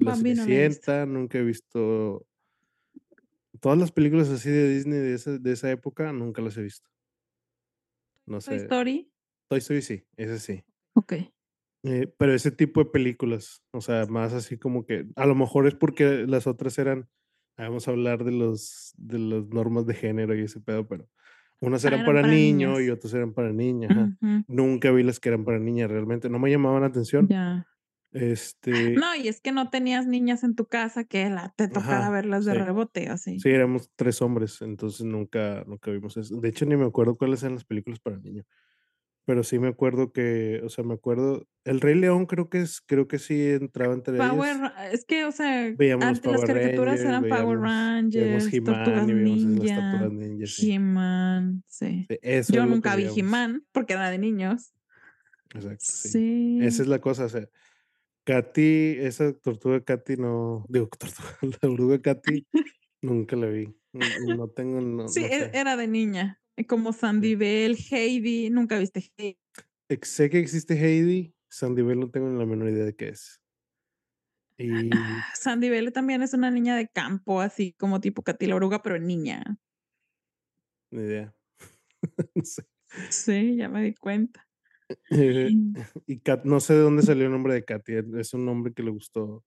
La Bambi no. Cenicienta, nunca he visto todas las películas así de Disney de esa de esa época, nunca las he visto. No ¿Toy sé. Story? Toy Story sí, ese sí. Okey. Eh, pero ese tipo de películas, o sea, más así como que a lo mejor es porque las otras eran vamos a hablar de los de las normas de género y ese pedo, pero unas Ah, eran eran para para niño y otras eran para niña. Nunca vi las que eran para niña, realmente no me llamaban la atención. Ya. Este No, y es que no tenías niñas en tu casa que la te tocara Ajá, verlas de sí. rebote, así. Sí, éramos 3 hombres, entonces nunca nunca vimos eso. De hecho, ni me acuerdo cuáles eran las películas para niños. Pero sí me acuerdo que, o sea, me acuerdo El Rey León creo que es creo que sí entraba entre ellas. Power es que, o sea, Veíamos antes las caricaturas Rangers, eran Power veíamos Rangers, Tortugas Ninja. He-Man, sí. Sí, eso Yo nunca vi. He-Man porque era de niños. Exacto, sí. Esa es la cosa, o sea, Katy, esa tortuga Katy no, digo, tortuga, la oruga Katy, nunca la vi. No tengo, no Sí, no e sé. era de niña, como Sí. Sandivel, Heidi, ¿nunca viste Hei Ex sé que existe Heidi, Sandivel no tengo ni la menor idea de qué es. Y Sandivel también es una niña de campo, así como tipo Katy la oruga, pero niña. Ni idea. No sé. Sí, ya me di cuenta. Eh, y Kat no sé de dónde salió el nombre de Katy, es un nombre que le gustó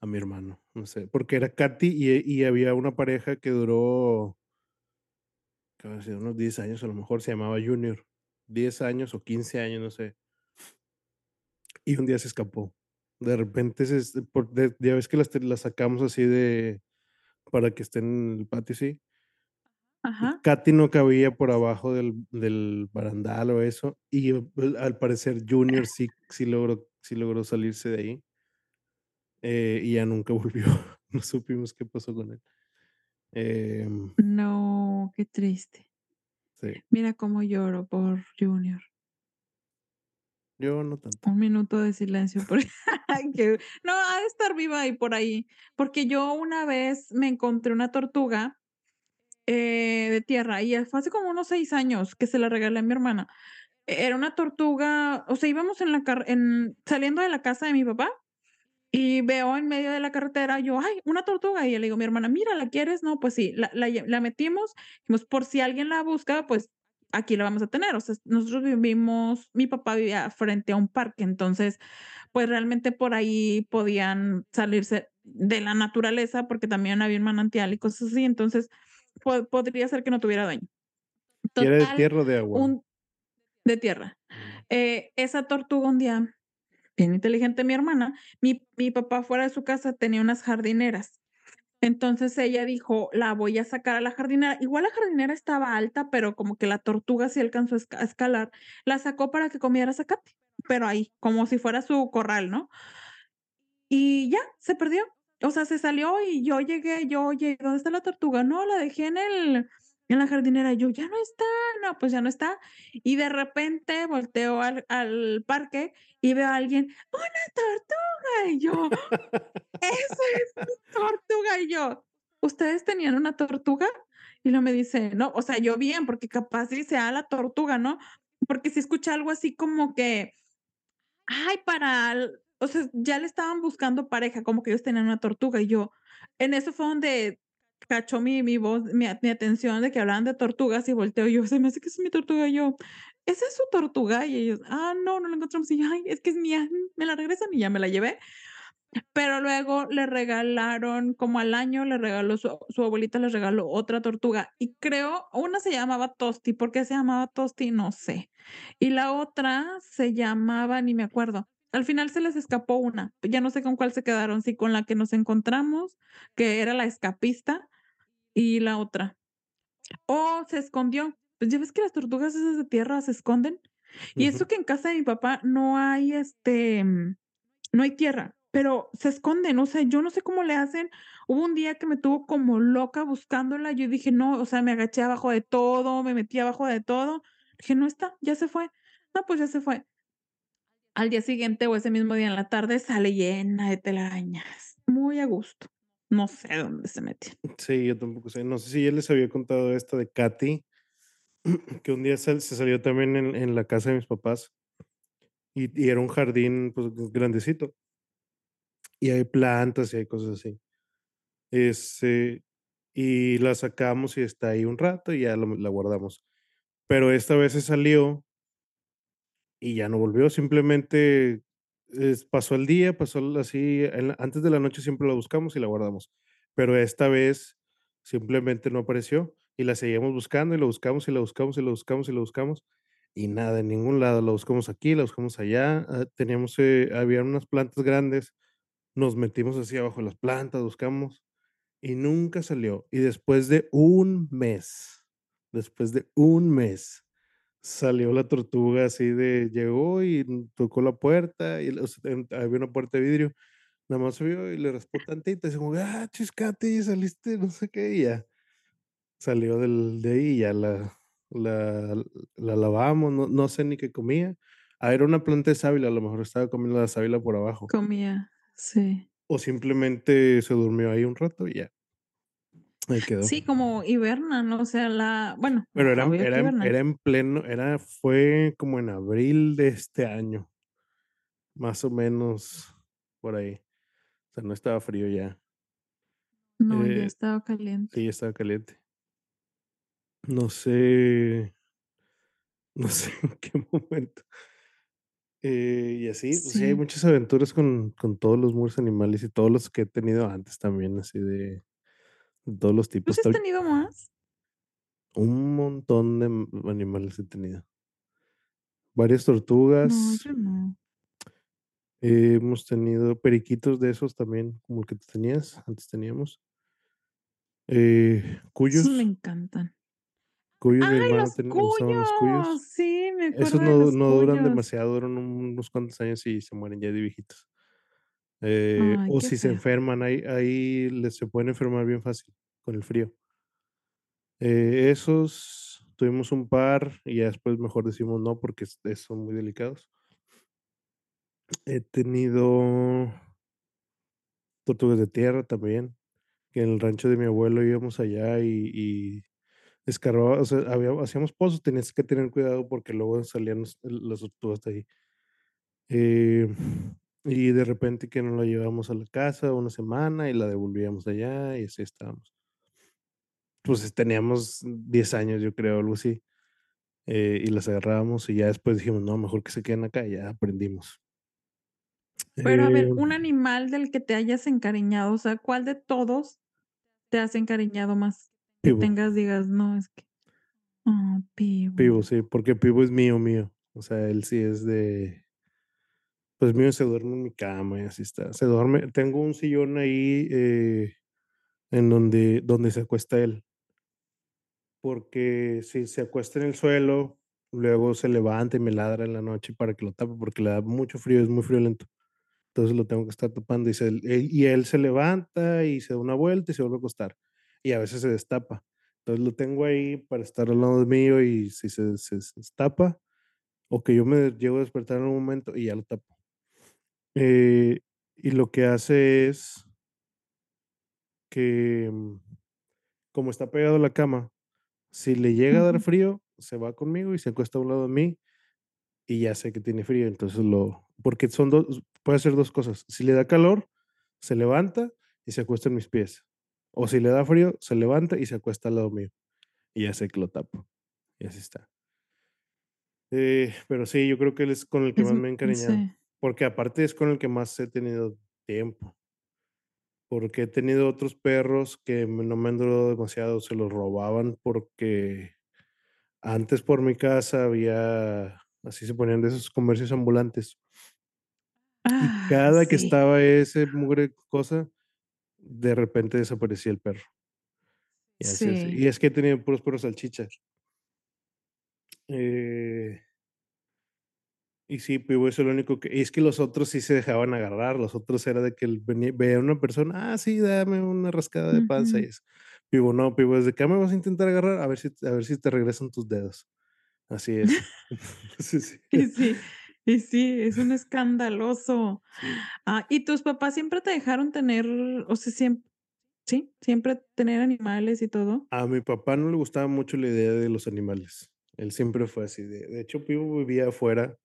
a mi hermano, no sé, porque era Katy y y había una pareja que duró ¿qué habrá sido? Unos 10 años, a lo mejor se llamaba Junior, 10 años o 15 años, no sé. Y un día se escapó. De repente se es por de ya ves que las sacamos así de para que estén en el patio, así. Y Ajá. Katy no cabía por abajo del del barandal o eso, y, pues, al parecer Junior sí sí logró sí logró salirse de ahí. Eh, y ya nunca volvió, no supimos qué pasó con él. Em No, qué triste. Sí. Mira cómo lloro por Junior. Yo no tanto. Un minuto de silencio por Que no, ha de estar viva ahí por ahí, porque yo una vez me encontré una tortuga, eh, de tierra, y fue hace como unos 6 años que se la regalé a mi hermana. Era una tortuga, o sea, íbamos en la car en saliendo de la casa de mi papá, y veo en medio de la carretera, yo: "Ay, una tortuga", y yo le digo mi hermana: "Mira, ¿la quieres?". "No, pues sí", la la metimos, dijimos: "Por si alguien la busca, pues aquí la vamos a tener". O sea, nosotros vivimos mi papá vivía frente a un parque, entonces, pues, realmente por ahí podían salirse de la naturaleza, porque también había un manantial y cosas así, entonces, po podría ser que no tuviera. ¿Y era de Total, tierra o de agua? un de tierra. Mm. Eh, esa tortuga un día, bien inteligente mi hermana, mi mi papá fuera de su casa tenía unas jardineras. Entonces ella dijo: "La voy a sacar a la jardinera". Igual la jardinera estaba alta, pero como que la tortuga sí alcanzó a esca a escalar, la sacó para que comiera zacate, pero ahí, como si fuera su corral, ¿no? Y ya, se perdió. O sea, se salió y yo llegué, yo: "Oye, ¿dónde está la tortuga?". "No, la dejé en el en la jardinera". Yo: "Ya no está". "No, pues ya no está". Y de repente volteo al al parque y veo a alguien: "¡Una tortuga!". Y yo: "Esa es mi tortuga". Y yo: "¿Ustedes tenían una tortuga?". Y luego me dice: "No". O sea, yo bien, porque capaz sí sea la tortuga, ¿no? Porque sí escuché algo así como que: "Ay, para l". O sea, ya le estaban buscando pareja, como que ellos tenían una tortuga, y yo en eso fue donde cachó mi mi voz, mi mi atención de que hablaban de tortugas, y volteo yo: "Se me hace que es mi tortuga". Yo: "¿Esa es su tortuga?". Y ellos: "Ah, no, no la encontramos". Y yo: "Ay, es que es mía, ¿me la regresan?". Y ya me la llevé. Pero luego le regalaron, como al año, le regaló su su abuelita le regaló otra tortuga, y creo, una se llamaba Tosti, ¿por qué se llamaba Tosti? No sé. Y la otra se llamaba, ni me acuerdo. Al final se les escapó una, ya no sé con cuál se quedaron, si con la que nos encontramos, que era la escapista, y la otra. O se escondió. Pues ya ves que las tortugas esas de tierra se esconden. Y eso que en casa de mi papá no hay, este, no hay tierra, pero se esconden, o sea, yo no sé cómo le hacen. Hubo un día que me tuvo como loca buscándola, yo dije: "No", o sea, me agaché abajo de todo, me metí abajo de todo. Dije: "No está, ya se fue". No, pues ya se fue. Al día siguiente, o ese mismo día en la tarde, sale llena de telarañas, muy a gusto. No sé dónde se metió. Sí, yo tampoco sé. No sé si ya les había contado esta de Katy, que un día sal se salió también en en la casa de mis papás. Y y era un jardín, pues, grandecito. Y hay plantas y hay cosas así. Este, y la sacamos y está ahí un rato y ya la guardamos. Pero esta vez se salió y ya no volvió, simplemente, pasó el día, pasó así, en antes de la noche siempre la buscamos y la guardamos, pero esta vez simplemente no apareció y la seguíamos buscando y la buscamos y la buscamos y la buscamos y la buscamos y nada, en ningún lado, la buscamos aquí, la buscamos allá, ah, teníamos, eh, había unas plantas grandes, nos metimos así abajo de las plantas, buscamos y nunca salió. Y después de un mes, después de un mes, salió la tortuga así de llegó y tocó la puerta y o sea, había una puerta de vidrio, nada más subió y le raspó tantito, así como: "Ah, chis, Katy, saliste", no sé qué, y ya. Salió del de ahí y ya la la la lavamos, no no sé ni qué comía. Ah, era una planta de sábila, a lo mejor estaba comiendo la sábila por abajo. Comía, sí. O simplemente se durmió ahí un rato y ya. Ahí quedó. Sí, como hibernan, o sea, la bueno, Pero era era era en pleno era fue como en abril de este año. Más o menos por ahí. O sea, no estaba frío ya. No, ya Eh, estaba sí, caliente. ya estaba caliente. No sé no sé en qué momento. Eh, y así, pues sí, hay Sí. muchas aventuras con con todos los muros animales y todos los que he tenido antes también, así de todos los ¿Tú tipos. sí has tenido más? Un montón de, animales he tenido. Varias No, tortugas. yo no. Hemos tenido periquitos de esos también, como el que tú tenías, antes teníamos. Eh, Esos me cuyos. encantan. Cuyos, mi ¡Ay, hermano los ten cuyos. cuyos! Sí, me Esos acuerdo de no los no duran cuyos. demasiado, duran unos cuantos años y se mueren ya de viejitos. Eh, Ay, o si se feo. enferman, ahí ahí les se pueden enfermar bien fácil con el frío. Eh, esos tuvimos un par y ya después mejor decimos no, porque, son muy delicados. He tenido tortugas de tierra también, que en el rancho de mi abuelo íbamos allá y y escarbaba, o sea, había hacíamos pozos, tenías que tener cuidado porque luego salían los las tortugas de ahí. Eh, y de repente que nos la llevábamos a la casa una semana y la devolvíamos allá y así estábamos. Pues, teníamos 10 años, yo creo, algo así, eh, y las agarrábamos y ya después dijimos: "No, mejor que se queden acá", y ya aprendimos. Pero a ver, Eh un animal del que te hayas encariñado, o sea, ¿cuál de todos te has encariñado más? Que Pivo. tengas, digas: "No, es que" Ah, Pibo. Pibo, sí, porque Pibo es mío, mío. O sea, él sí es de pues mío, se duerme en mi cama y así está. Se duerme tengo un sillón ahí, eh, en donde donde se acuesta él. Porque si se acuesta en el suelo, luego se levanta y me ladra en la noche para que lo tape, porque le da mucho frío, es muy friolento. Entonces, lo tengo que estar tapando y se él y él se levanta y se da una vuelta y se vuelve a acostar, y a veces se destapa. Entonces, lo tengo ahí para estar al lado mío y si se se se destapa, o que yo me llego a despertar en un momento y ya lo tapo. Eh, y lo que hace es que, mm, como está pegado a la cama, si le llega a dar frío, se va conmigo y se acuesta a un lado de mí, y ya sé que tiene frío, entonces lo porque son 2 puede hacer 2 cosas. Si le da calor, se levanta y se acuesta en mis pies, o si le da frío, se levanta y se acuesta al lado mío, y ya sé que lo tapo, y así está. Eh, pero sí, yo creo que él es con el que Es más me he encariñado, sí. Porque aparte es con el que más he tenido tiempo. Porque he tenido otros perros que no me han durado demasiado, se los robaban porque antes por mi casa había así se ponían de esos comercios ambulantes. Y Ah, cada que estaba ese mugre cosa, de repente desaparecía el perro. Y así. Sí. Y es que he tenido puros perros salchicha. Eh y sí, Pibo es el único que y es que los otros sí se dejaban agarrar, los otros era de que venía veía a una persona: "Ah, sí, dame una rascada de panza", y Ujú. eso. Pibo no, Pibo es de que: "Ah, ¿me vas a intentar agarrar? A ver si a ver si te regresan tus dedos". Así es. Sí, sí. Y sí, y sí, es un escandaloso. Sí. Ah, ¿y tus papás siempre te dejaron tener, o sea, siem sí, siempre tener animales y todo? A mi papá no le gustaba mucho la idea de los animales. Él siempre fue así de de hecho, Pibo vivía afuera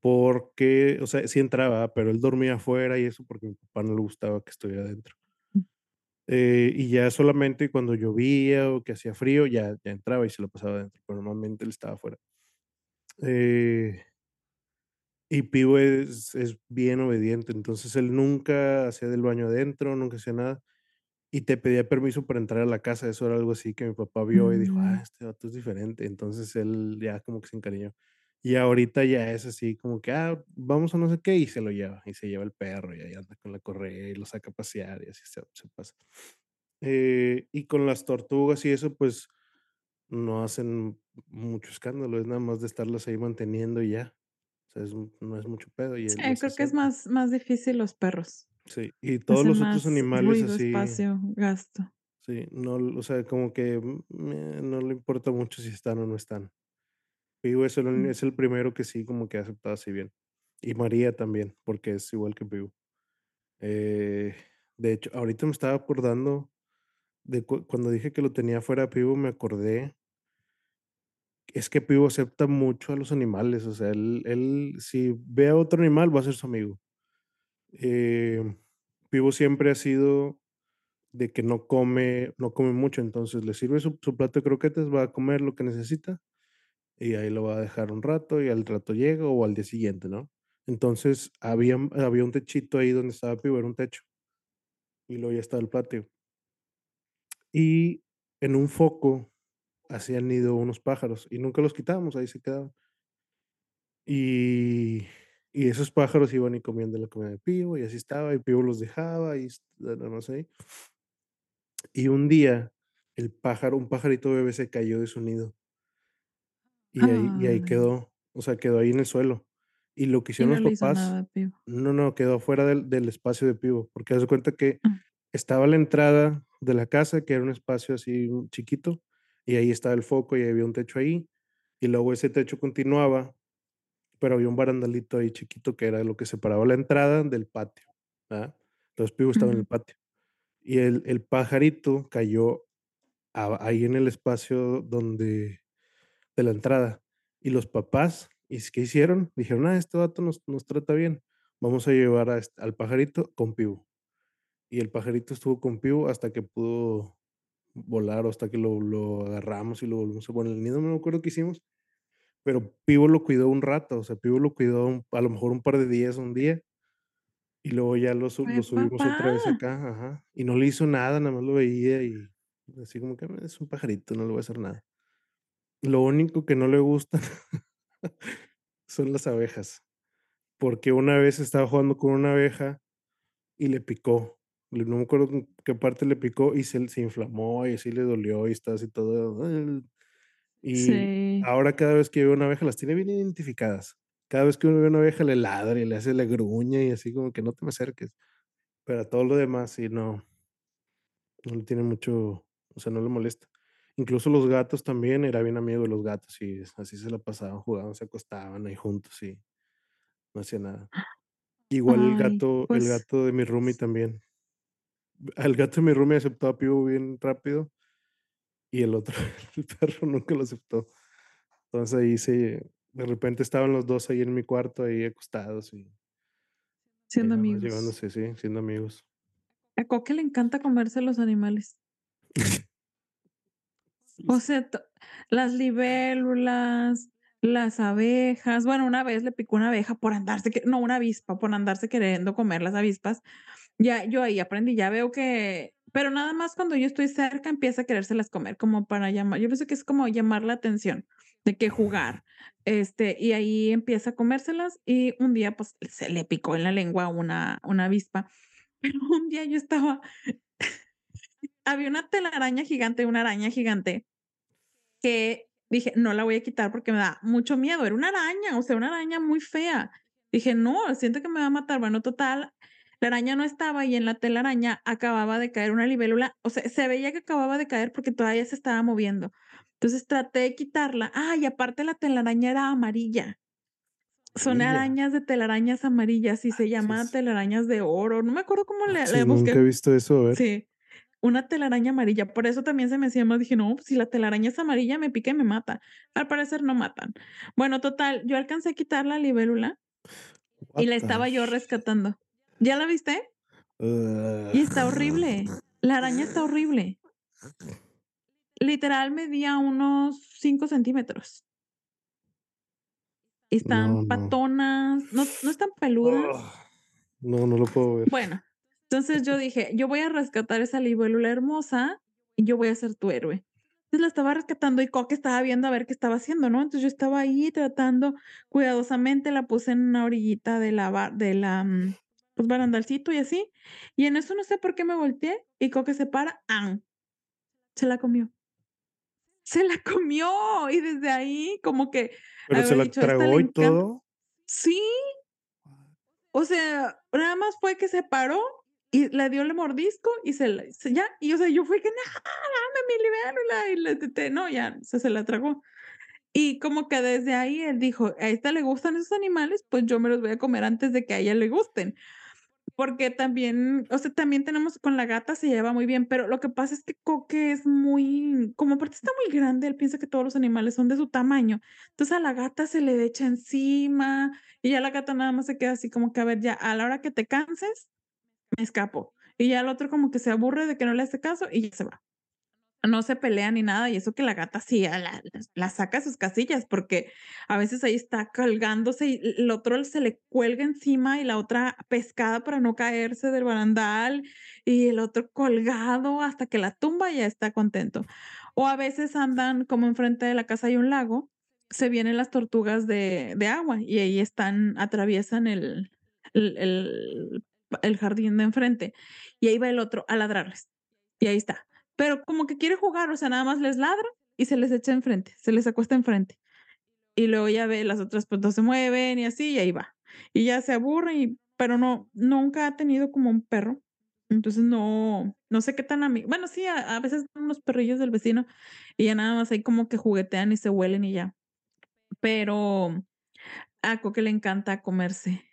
porque, o sea, sí entraba, pero él dormía afuera y eso porque a mi papá no le gustaba que estuviera adentro. Mm. Eh, y ya solamente cuando llovía o que hacía frío, ya ya entraba y se la pasaba adentro, pero normalmente él estaba afuera. Eh y Pibo es es bien obediente, entonces él nunca hacía del baño adentro, nunca hacía nada, y te pedía permiso para entrar a la casa, eso era algo así que mi papá vio y dijo: "Ah, Mm. este vato es diferente", entonces él ya como que se encariñó. Y ahorita ya es así como que: "Ah, vamos a no sé qué", y se lo lleva, y se lleva el perro, y ahí anda con la correa y lo saca a pasear y así se se pasa. Eh, y con las tortugas y eso, pues, no hacen mucho escándalo, es nada más de estarlas ahí manteniendo y ya. O sea, es no es mucho pedo y Sí, creo que es más más difícil los perros. Sí, y todos Hacen los otros animales ruido, así espacio, gasto. sí, no, o sea, como que, mm, me no le importa mucho si están o no están. Pibo es el es el primero que sí como que ha aceptado así bien. Y María también, porque es igual que Pibo. Eh, de hecho, ahorita me estaba acordando de cu cuando dije que lo tenía afuera a Pibo, me acordé es que Pibo acepta mucho a los animales, o sea, él él si ve a otro animal, va a ser su amigo. Eh, Pibo siempre ha sido de que no come no come mucho, entonces le sirve su su plato de croquetas, va a comer lo que necesita, y ahí lo va a dejar un rato, y al rato llega o al día siguiente, ¿no? Entonces, había había un techito ahí donde estaba Pibo, era un techo. Y luego ya estaba el patio. Y en un foco hacían nido unos pájaros y nunca los quitábamos, ahí se quedaban. Y y esos pájaros iban y comían de la comida de Pibo, y así estaba, y Pibo los dejaba, y nada más ahí. Y un día, el pájaro un pajarito bebé se cayó de su nido. Y ahí y ahí Ay. quedó, o sea, quedó ahí en el suelo. Y lo que hicieron no los papás nada no, no, quedó afuera del del espacio de Pibo, porque haz de cuenta que Mm. estaba la entrada de la casa, que era un espacio así, chiquito, y ahí estaba el foco, y había un techo ahí, y luego ese techo continuaba pero había un barandalito ahí chiquito que era lo que separaba la entrada del patio, ¿verdad? Entonces, Pivo estaba en el patio. Y el el pajarito cayó a ahí en el espacio donde de la entrada. Y los papás, ¿y qué hicieron? Dijeron: "Ah, este vato nos nos trata bien, vamos a llevar a al pajarito con Pivo". Y el pajarito estuvo con Pivo hasta que pudo volar, o hasta que lo lo agarramos y lo volvimos a poner en el nido, no me acuerdo qué hicimos, pero Pivo lo cuidó un rato, o sea, Pivo lo cuidó un a lo mejor un par de días, un día. Y luego ya lo su ¡Qué lo subimos papá! otra vez acá, ajá, y no le hizo nada, nada más lo veía y así como que: "Ah, es un pajarito, no le voy a hacer nada". Lo único que no le gusta son las abejas, porque una vez estaba jugando con una abeja y le picó, no me acuerdo en qué parte le picó y se se inflamó y así le dolió y está así todo, y Sí. ahora cada vez que ve una abeja las tiene bien identificadas. Cada vez que uno ve una abeja le ladra y le hace, le gruñe y así como que: "No te me acerques". Pero a todo lo demás sí, no no le tiene mucho, o sea, no le molesta. Incluso los gatos también, era bien amigo de los gatos y así se la pasaban jugando, se acostaban ahí juntos y no hacía nada. Igual el Ay, gato el pues gato de mi roomie también. El gato de mi roomie aceptó a Pivo bien rápido y el otro, el perro nunca lo aceptó. Entonces, ahí sí, de repente estaban los 2 ahí en mi cuarto, ahí acostados y Siendo amigos. llevándose, sí, siendo amigos. A Coque le encanta comerse los animales. O sea, las libélulas, las abejas. Bueno, una vez le picó una abeja por andarse que no, una avispa, por andarse queriendo comer las avispas. Ya, yo ahí aprendí, ya veo que pero nada más cuando yo estoy cerca empieza a querérselas comer, como para llamar yo pienso que es como llamar la atención, de que jugar, este, y ahí empieza a comérselas, y un día, pues, se le picó en la lengua una una avispa. Pero un día yo estaba había una telaraña gigante, una araña gigante que dije: "No la voy a quitar porque me da mucho miedo". Era una araña, o sea, una araña muy fea. Dije: "No, siento que me va a matar". Bueno, total, la araña no estaba y en la telaraña acababa de caer una libélula, o sea, se veía que acababa de caer porque todavía se estaba moviendo. Entonces traté de quitarla. Ah, y aparte la telaraña era amarilla. Son Amarilla. arañas de telarañas amarillas y se llaman telarañas de oro. No me acuerdo cómo le le Manches, nunca he busqué. visto eso, a ver. Sí, una telaraña amarilla. Por eso también se me hacía más, dije: "No, pues si la telaraña es amarilla, me pica y me mata". Al parecer no matan. Bueno, total, yo alcancé a quitar la libélula y la estaba yo rescatando. ¿Ya la viste? Y está horrible. La araña está horrible. Literal medía unos 5 centímetros. Están no. patonas, no no están peludas. No, no lo puedo ver. Bueno, entonces yo dije: "Yo voy a rescatar esa libélula hermosa y yo voy a ser tu héroe". Entonces la estaba rescatando y Coque estaba viendo a ver qué estaba haciendo, ¿no? Entonces yo estaba ahí tratando cuidadosamente, la puse en una orillita de la de la, mm, pues, barandalcito y así, y en eso no sé por qué me volteé y Coque se para, ¡am!, se la comió. Se la comió, y desde ahí como que ¿Pero se la dicho: "A esta le tragó y encanta". todo? Sí. O sea, nada más fue que se paró y le dio el mordisco y se la ya, y o sea, yo fui que: "No, dame mi libélula", y le te no, ya, o sea, se la tragó. Y como que desde ahí él dijo: "A esta le gustan esos animales, pues yo me los voy a comer antes de que a ella le gusten". Porque también, o sea, también tenemos con la gata se lleva muy bien, pero lo que pasa es que Coque es muy como aparte está muy grande, él piensa que todos los animales son de su tamaño. Entonces, a la gata se le echa encima, y ya la gata nada más se queda así como que: "A ver, ya, a la hora que te canses, me escapo". Y ya el otro como que se aburre de que no le hace caso y ya se va. No se pelean ni nada, y eso que la gata sí a la saca de sus casillas, porque a veces ahí está colgándose y el otro se le cuelga encima y la otra pescada para no caerse del barandal, y el otro colgado hasta que la tumba ya está contento. O a veces andan como enfrente de la casa hay un lago, se vienen las tortugas de de agua y ahí están atraviesan el el el jardín de enfrente, y ahí va el otro a ladrarles, y ahí está. Pero como que quiere jugar, o sea, nada más les ladra y se les echa enfrente, se les acuesta enfrente. Y luego ya ve las otras, pues, no se mueven y así, y ahí va. Y ya se aburre pero no, nunca ha tenido como un perro. Entonces no no sé qué tan ami bueno, sí, a veces unos perrillos del vecino y ya nada más ahí como que juguetean y se huelen y ya. Pero A Coque le encanta comerse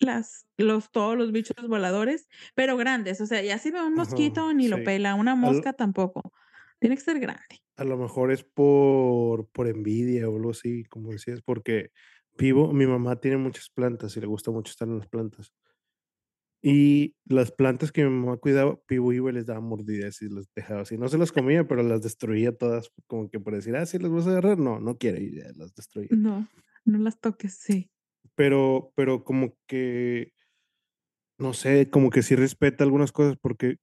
las los todos los bichos voladores, pero grandes, o sea, ya si ve un Ajá, mosquito ni lo pela, una Al mosca tampoco, tiene que ser grande. a lo mejor es por por envidia o algo así, como decías, porque vivo mi mamá tiene muchas plantas y le gusta mucho estar en las plantas. Y las plantas que mi mamá cuidaba, Pivo iba y les daba mordidas y las dejaba así. No se las comía, pero las destruía todas, como que por decir: "Ah, ¿sí las vas a agarrar?". No, no quiere, y ya las destruía. No, no las toques, sí. Pero pero como que no sé, como que sí respeta algunas cosas, porque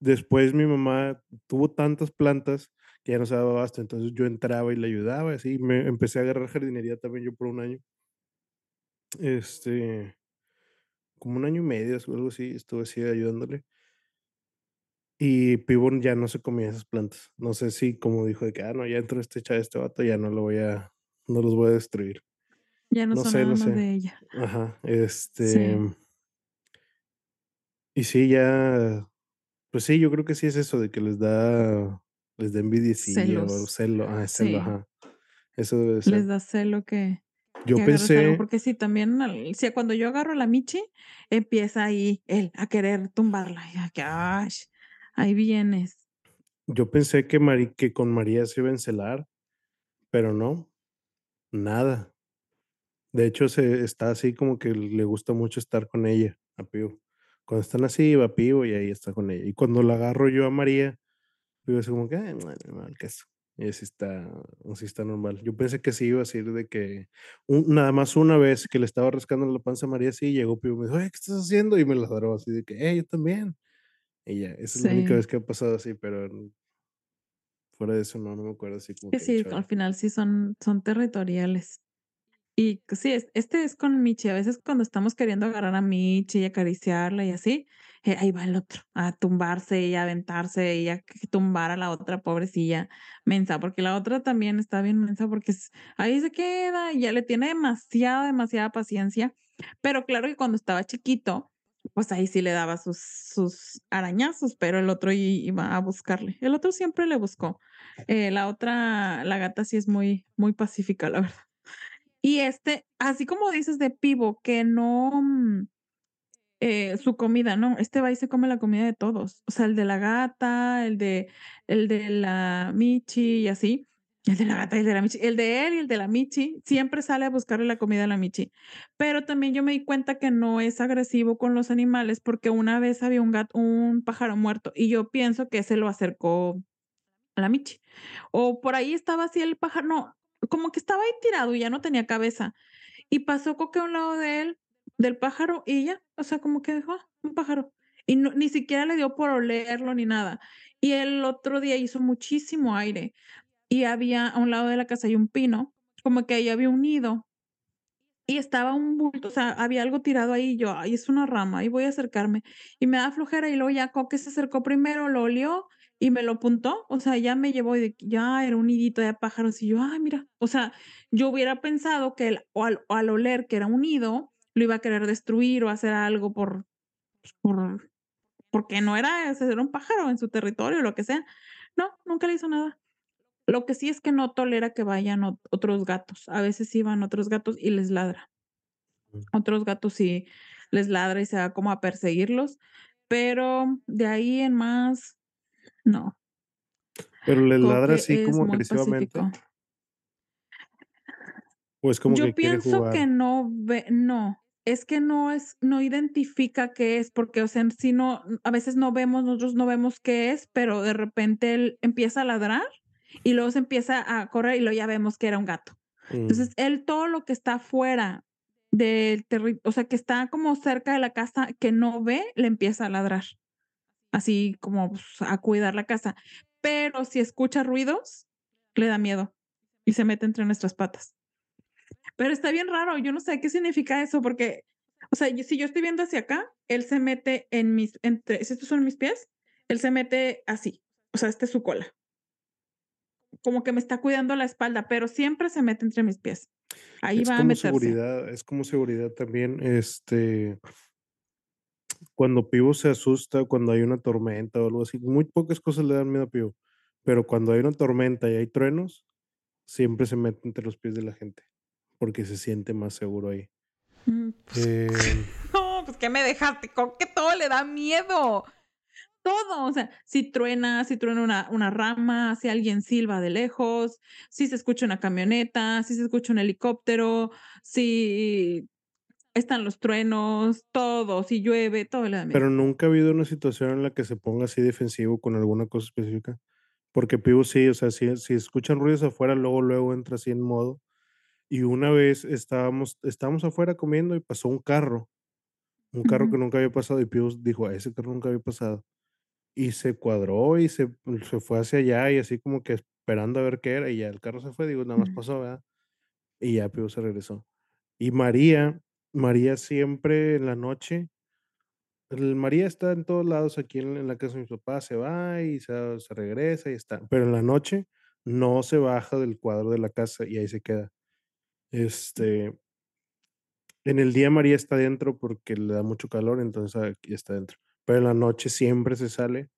después mi mamá tuvo tantas plantas que ya no se daba abasto, entonces yo entraba y le ayudaba, así, me empecé a agarrar jardinería también yo por un año. Este, como un año y medio, o algo así, estuve así ayudándole. Y Pivo ya no se comía esas plantas. No sé si como dijo de que: "Ah, no, ya entró este cha este vato, ya no lo voy a no los voy a destruir". Ya no No son sé, nada no más sé. de ella. Ajá, este Sí. y sí, ya, pues sí, yo creo que sí es eso de que les da les da envidiecilla o celo, ah, celo, sí. ajá. Eso debe de Les da celo que Yo que pensé porque sí, también al cuando yo agarro a la Michi, empieza ahí él a querer tumbarla, y a que: "Ay, ahí vienes". yo pensé que Mari que con María se iba a encelar, pero no, nada. De hecho, se está así como que le gusta mucho estar con ella, a Pío. Cuando están así, va Pío y ahí está con ella. Y cuando la agarro yo a María, Pío así como que: "Ay, que eso". Y así está así está normal. Yo pensé que sí iba a decir de que un nada más una vez que le estaba rascando la panza a María, sí, llegó Pío y me dijo: "Oye, ¿qué estás haciendo?". Y me ladró así de que: "Hey, yo también". Y ya, esa es la única vez que ha pasado así, pero fuera de eso, no, no me acuerdo así como Que que sí, al final sí son son territoriales. Y sí, es este es con Michi, a veces cuando estamos queriendo agarrar a Michi y acariciarla y así, eh, ahí va el otro a tumbarse y a aventarse y a tumbar a la otra pobrecilla mensa, porque la otra también está bien mensa porque ahí se queda y ya le tiene demasiada, demasiada paciencia. Pero claro que cuando estaba chiquito, pues ahí sí le daba sus sus arañazos, pero el otro iba a buscarle. El otro siempre le buscó. Eh, la otra, la gata sí es muy muy pacífica, la verdad. Y, este, así como dices de Pivo, que no, mm, eh, su comida, no, este va y se come la comida de todos. O sea, el de la gata, el de el de la Michi y así. El de la gata y el de la Michi, el de él y el de la Michi, siempre sale a buscarle la comida a la Michi. Pero también yo me di cuenta que no es agresivo con los animales, porque una vez había un gato un pájaro muerto, y yo pienso que se lo acercó a la Michi. O por ahí estaba así el pájaro no, como que estaba ahí tirado y ya no tenía cabeza. Y pasó Coque a un lado de él, del pájaro, y ya, o sea, como que dijo: "Ah, un pájaro". Y no ni siquiera le dio por olerlo ni nada. Y el otro día hizo muchísimo aire, y había a un lado de la casa hay un pino, como que ahí había un nido, y estaba un bulto, o sea, había algo tirado ahí, y yo: "Ay, es una rama, ahí voy a acercarme". Y me da flojera, y luego ya Coque se acercó primero, lo olió y me lo apuntó, o sea, ya me llevó y de ya era un nidito de pájaros, y yo: "Ay, mira". O sea, yo hubiera pensado que o al o al oler que era un nido, lo iba a querer destruir o hacer algo por, pues, por porque no era ese era un pájaro en su territorio, lo que sea. No, nunca le hizo nada. Lo que sí es que no tolera que vayan ot otros gatos. A veces van otros gatos y les ladra. Mm. Otros gatos sí les ladra y se va como a perseguirlos, pero de ahí en más, no. ¿Pero les ladra así como agresivamente? pacífico. ¿O es como Yo que pienso que jugar? no ve no, es que no es no identifica qué es, porque, o sea, sí no a veces no vemos, nosotros no vemos qué es, pero de repente él empieza a ladrar y luego se empieza a correr y luego ya vemos que era un gato. Mm. Entonces, él todo lo que está fuera del terri o sea, que está como cerca de la casa, que no ve, le empieza a ladrar, así como, pues, a cuidar la casa. Pero si escucha ruidos, le da miedo y se mete entre nuestras patas. Pero está bien raro, yo no sé qué significa eso, porque, o sea, si yo estoy viendo hacia acá, él se mete en mis entre si estos son mis pies, él se mete así, o sea, esta es su cola. Como que me está cuidando la espalda, pero siempre se mete entre mis pies. Ahí Es va a como meterse. seguridad es como seguridad también, este cuando Pivo se asusta, cuando hay una tormenta o algo así, muy pocas cosas le dan miedo a Pivo, pero cuando hay una tormenta y hay truenos, siempre se mete entre los pies de la gente. porque se siente más seguro ahí. Mm, pues, Em, no, pues, ¿qué me dejaste? Con que todo le da miedo. Todo, o sea, si truena, si truena una una rama, si alguien silba de lejos, si se escucha una camioneta, si se escucha un helicóptero, si están los truenos, todo, si llueve, todo da miedo. pero nunca ha habido una situación en la que se ponga así defensivo con alguna cosa específica, porque Pivo sí, o sea, si si escuchan ruidos afuera, luego, luego entra así en modo. Y una vez estábamos estábamos afuera comiendo y pasó un carro, un carro que nunca había pasado, y Pivo dijo: "A ese carro nunca había pasado". Y se cuadró y se se fue hacia allá, y así como que esperando a ver qué era, y ya el carro se fue, digo, nada más Ujú. pasó, ¿verdad? Y ya Pivo se regresó. Y María María siempre en la noche el María está en todos lados aquí en la casa de mis papás, se va y se se regresa y está, pero en la noche no se baja del cuadro de la casa y ahí se queda. Este en el día María está dentro porque le da mucho calor, entonces aquí está dentro, pero en la noche siempre se sale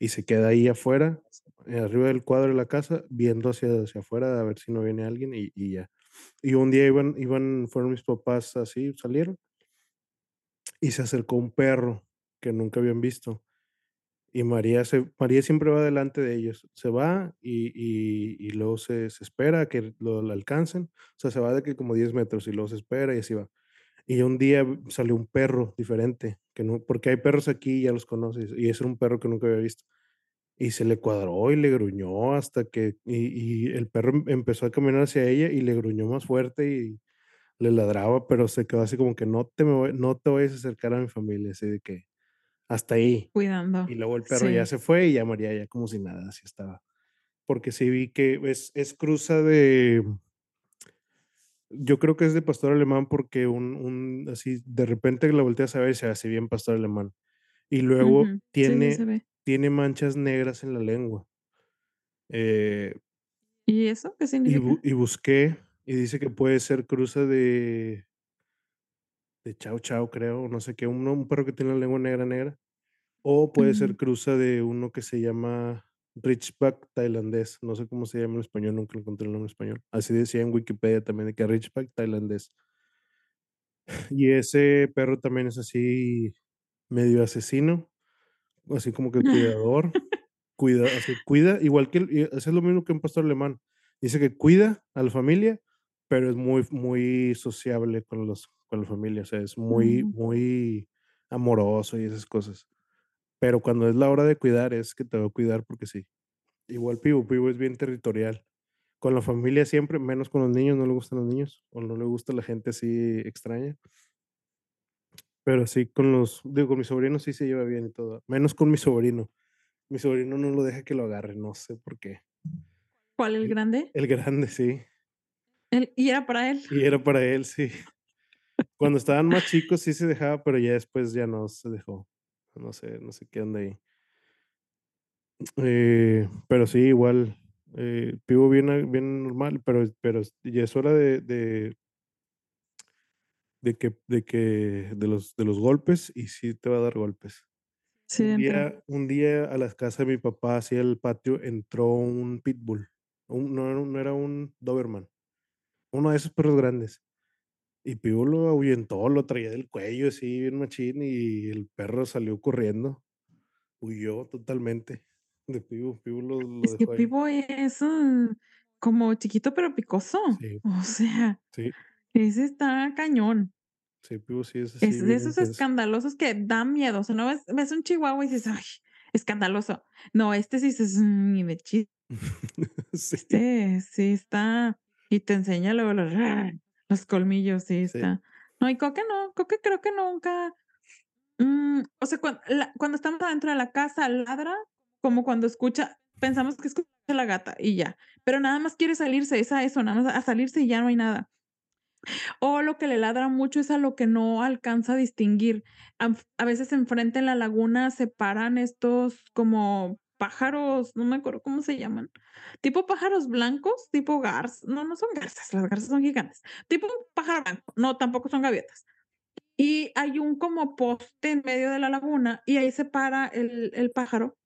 y se queda ahí afuera, eh, arriba del cuadro de la casa, viendo hacia hacia afuera a ver si no viene alguien y y ya. Y un día iban iban fueron mis papás así, salieron y se acercó un perro que nunca habían visto. Y María se María siempre va delante de ellos. Se va y y luego se se espera a que lo alcancen. O sea, se va de que como 10 metros y luego se espera y así va. Y un día salió un perro diferente, que no porque hay perros aquí, ya los conoces, y ese era un perro que nunca había visto. Y se le cuadró y le gruñó hasta que y y el perro em empezó a caminar hacia ella y le gruñó más fuerte y le ladraba, pero se quedó así como que: "No te me voy no te vayas a acercar a mi familia", así de que hasta ahí. Cuidando, Y luego el perro ya sí. se fue y ya María ya como si nada, así estaba. Porque sí vi que es es cruza de yo creo que es de pastor alemán porque un un así de repente la volteas a ver y se así bien pastor alemán. Y luego. Sí, sí se tiene ve. Tiene manchas negras en la lengua. Eh ¿Y eso qué y bu significa? y busqué y dice que puede ser cruza de de Chow Chow, creo, no sé qué, uno un perro que tiene la lengua negra, negra. O puede ser cruza de uno que se llama Ridgeback tailandés, no sé cómo se llama en español, nunca encontré el nombre en español. Así decía en Wikipedia también, de que Ridgeback tailandés. Y ese perro también es así medio asesino, así como que cuidador, cuida, así cuida, igual que el es lo mismo que un pastor alemán. Dice que cuida a la familia, pero es muy muy sociable con los con la familia, o sea, es muy Ujú. muy amoroso y esas cosas. Pero cuando es la hora de cuidar, es que te va a cuidar porque sí. Igual Pivo, Pivo es bien territorial. Con la familia siempre, menos con los niños, no le gustan los niños, o no le gusta la gente así extraña. Pero sí con los digo, con mis sobrinos sí se lleva bien y todo, menos con mi sobrino. Mi sobrino no lo deja que lo agarre, no sé por qué. ¿Cuál, el grande? el grande, sí. El ¿y era para él? Y era para él, sí. Cuando estaban más chicos sí se dejaba, pero ya después ya no se dejó. No sé no sé qué onda ahí. Eh, pero sí, igual, eh, Pivo bien a bien normal, pero pero ya es hora de de de que de que de los de los golpes, y sí te va a dar golpes. Un día un día a la casa de mi papá, así al patio, entró un pitbull, un no era un no era un doberman, uno de esos perros grandes. Y Pivo lo ahuyentó, lo traía del cuello así bien machín, y el perro salió corriendo, huyó totalmente de Pivo, Pivo lo lo Es que dejó ahí. Pivo es, mm, como chiquito, pero picoso. Sí. O sea, Sí. ese está cañón. Sí, Pivo sí es así Es de esos intenso. escandalosos que dan miedo, o sea, no ves ves un chihuahua y dices: "Ay, escandaloso". No, este sí dices: "Mm, ni de chis" Sí. este sí está y te enseña luego los los colmillos, sí Sí. está. No, y Coque no, Coque creo que nunca, mm, o sea, cuan la cuando estamos adentro de la casa ladra como cuando escucha pensamos que escucha la gata y ya, pero nada más quiere salirse, es a eso, nada más a salirse y ya no hay nada. O lo que le ladra mucho es a lo que no alcanza a distinguir. Am a veces enfrente en la laguna se paran estos como pájaros, no me acuerdo cómo se llaman, tipo pájaros blancos, tipo gars no, no son garzas, las garzas son gigantes, tipo pájaro blanco, no, tampoco son gaviotas. Y hay un como poste en medio de la laguna y ahí se para el el pájaro,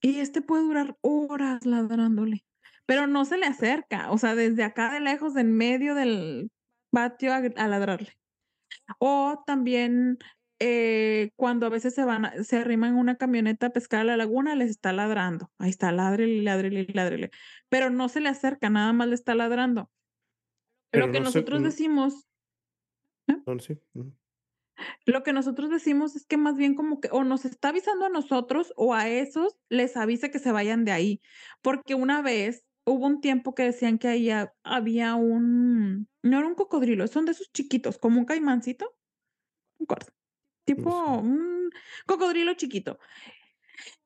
y este puede durar horas ladrándole, pero no se le acerca, o sea, desde acá de lejos, en medio del patio a, a ladrarle. O también eh, cuando a veces se van, a, se arriman una camioneta a pescar a la laguna, les está ladrando. Ahí está, ladrele, ladrele, ladrele. Pero no se le acerca, nada más le está ladrando. Pero Lo que no nosotros mm, decimos, no, sí, ujú, lo que nosotros decimos es que más bien como que o nos está avisando a nosotros o a esos les avisa que se vayan de ahí. Porque una vez hubo un tiempo que decían que ahí ha- había un, no era un cocodrilo, son de esos chiquitos, como un caimancito, acuerdo, no tipo sé. un cocodrilo chiquito.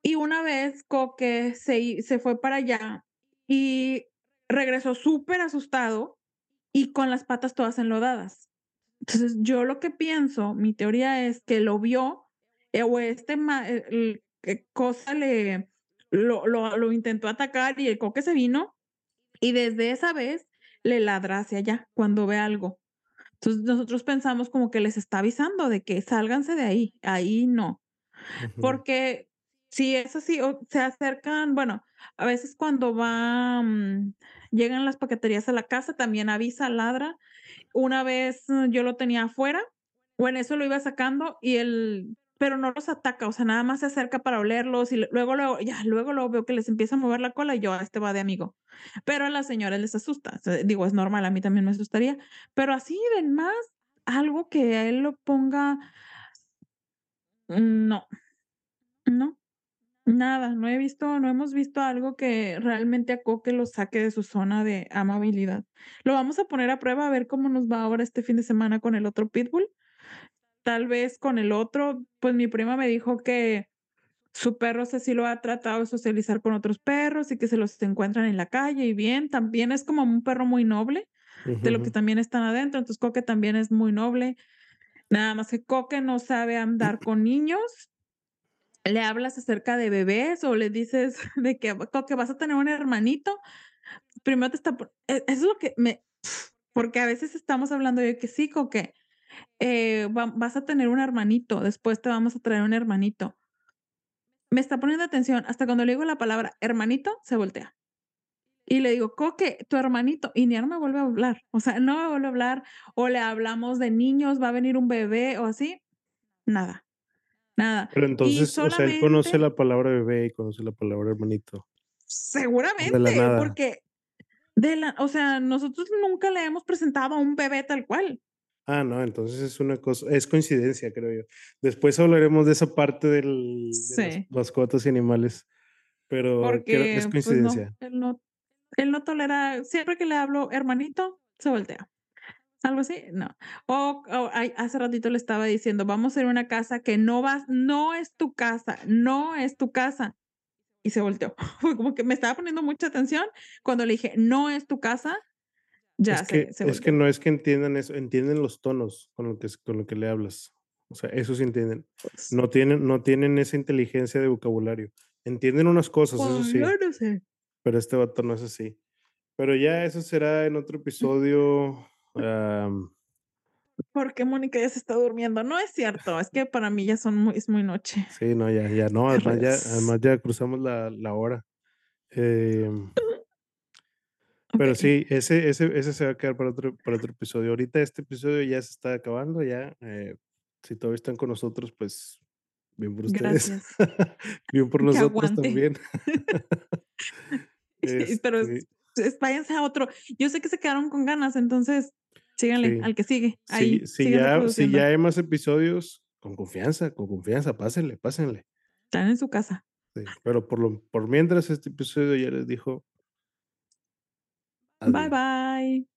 Y una vez Coque se, se fue para allá y regresó súper asustado y con las patas todas enlodadas. Entonces, yo lo que pienso, mi teoría es que lo vio eh, o este ma- eh, que cosa le lo, lo, lo intentó atacar y el Coque se vino y desde esa vez le ladra hacia allá cuando ve algo. Entonces, nosotros pensamos como que les está avisando de que sálganse de ahí, ahí no. Porque si es así, o se acercan, bueno, a veces cuando va, mm, llegan las paqueterías a la casa, también avisa, ladra. Una vez mm, yo lo tenía afuera, o en eso lo iba sacando y él, pero no los ataca, o sea, nada más se acerca para olerlos y luego, luego, ya, luego lo veo que les empieza a mover la cola y yo, "Ah, este va de amigo. Pero a las señoras les asusta. digo, es normal, a mí también me asustaría, pero así de más, algo que a él lo ponga, mm, no, no. Nada, no he visto, no hemos visto algo que realmente a Coque lo saque de su zona de amabilidad. Lo vamos a poner a prueba a ver cómo nos va ahora este fin de semana con el otro pitbull. Tal vez con el otro, pues mi prima me dijo que su perro sí lo ha tratado de socializar con otros perros y que se los encuentran en la calle y bien, también es como un perro muy noble, de lo que también están adentro, entonces Coque también es muy noble. Nada más que Coque no sabe andar con niños le hablas acerca de bebés o le dices de que, que vas a tener un hermanito, primero te está, e- eso es lo que me, porque a veces estamos hablando de que sí, con que eh, va- vas a tener un hermanito, después te vamos a traer un hermanito. Me está poniendo atención, hasta cuando le digo la palabra hermanito, se voltea. Y le digo, Coque, tu hermanito, y ni no me vuelve a hablar, o sea, no me vuelve a hablar, o le hablamos de niños, va a venir un bebé o así, nada, nada. Pero entonces, o sea, él conoce la palabra bebé y conoce la palabra hermanito, Seguramente, porque de la o sea, nosotros nunca le hemos presentado a un bebé tal cual. Ah, no, entonces es una cosa, es coincidencia, creo yo. Después hablaremos de esa parte del, de las mascotas y animales, pero creo es porque, pues no, coincidencia. él no él no tolera siempre que le hablo: "Hermanito", se voltea, algo así, no. O o ay, hace ratito le estaba diciendo: "Vamos a ir a una casa que no vas no es tu casa, no es tu casa", y se volteó. Como que me estaba poniendo mucha atención cuando le dije: "No es tu casa", ya se que se es que no es que entiendan eso, entienden los tonos con lo que con lo que le hablas. O sea, eso sí entienden. Pues No tienen no tienen esa inteligencia de vocabulario. Entienden unas cosas, eso sí, no sé. pero este vato no es así. Pero ya eso será en otro episodio, am, ¿Por qué Mónica ya se está durmiendo? No es cierto, es que para mí ya son muy es muy noche. sí, no, ya ya no, además ya además ya cruzamos la la hora. Em, pero sí, ese ese ese se va a quedar para otro para otro episodio. Ahorita este episodio ya se está acabando, ya, eh, si todavía están con nosotros, pues, bien por ustedes. Bien por nosotros también. Pero es Este, es váyanse a otro. Yo sé que se quedaron con ganas, entonces síganle sí. al que sigue, Si ahí, si ya si ya hay más episodios, con confianza, con confianza, pásenle, pásenle. Están en su casa. Sí, pero por lo por mientras, este episodio ya les dijo Bye, bye.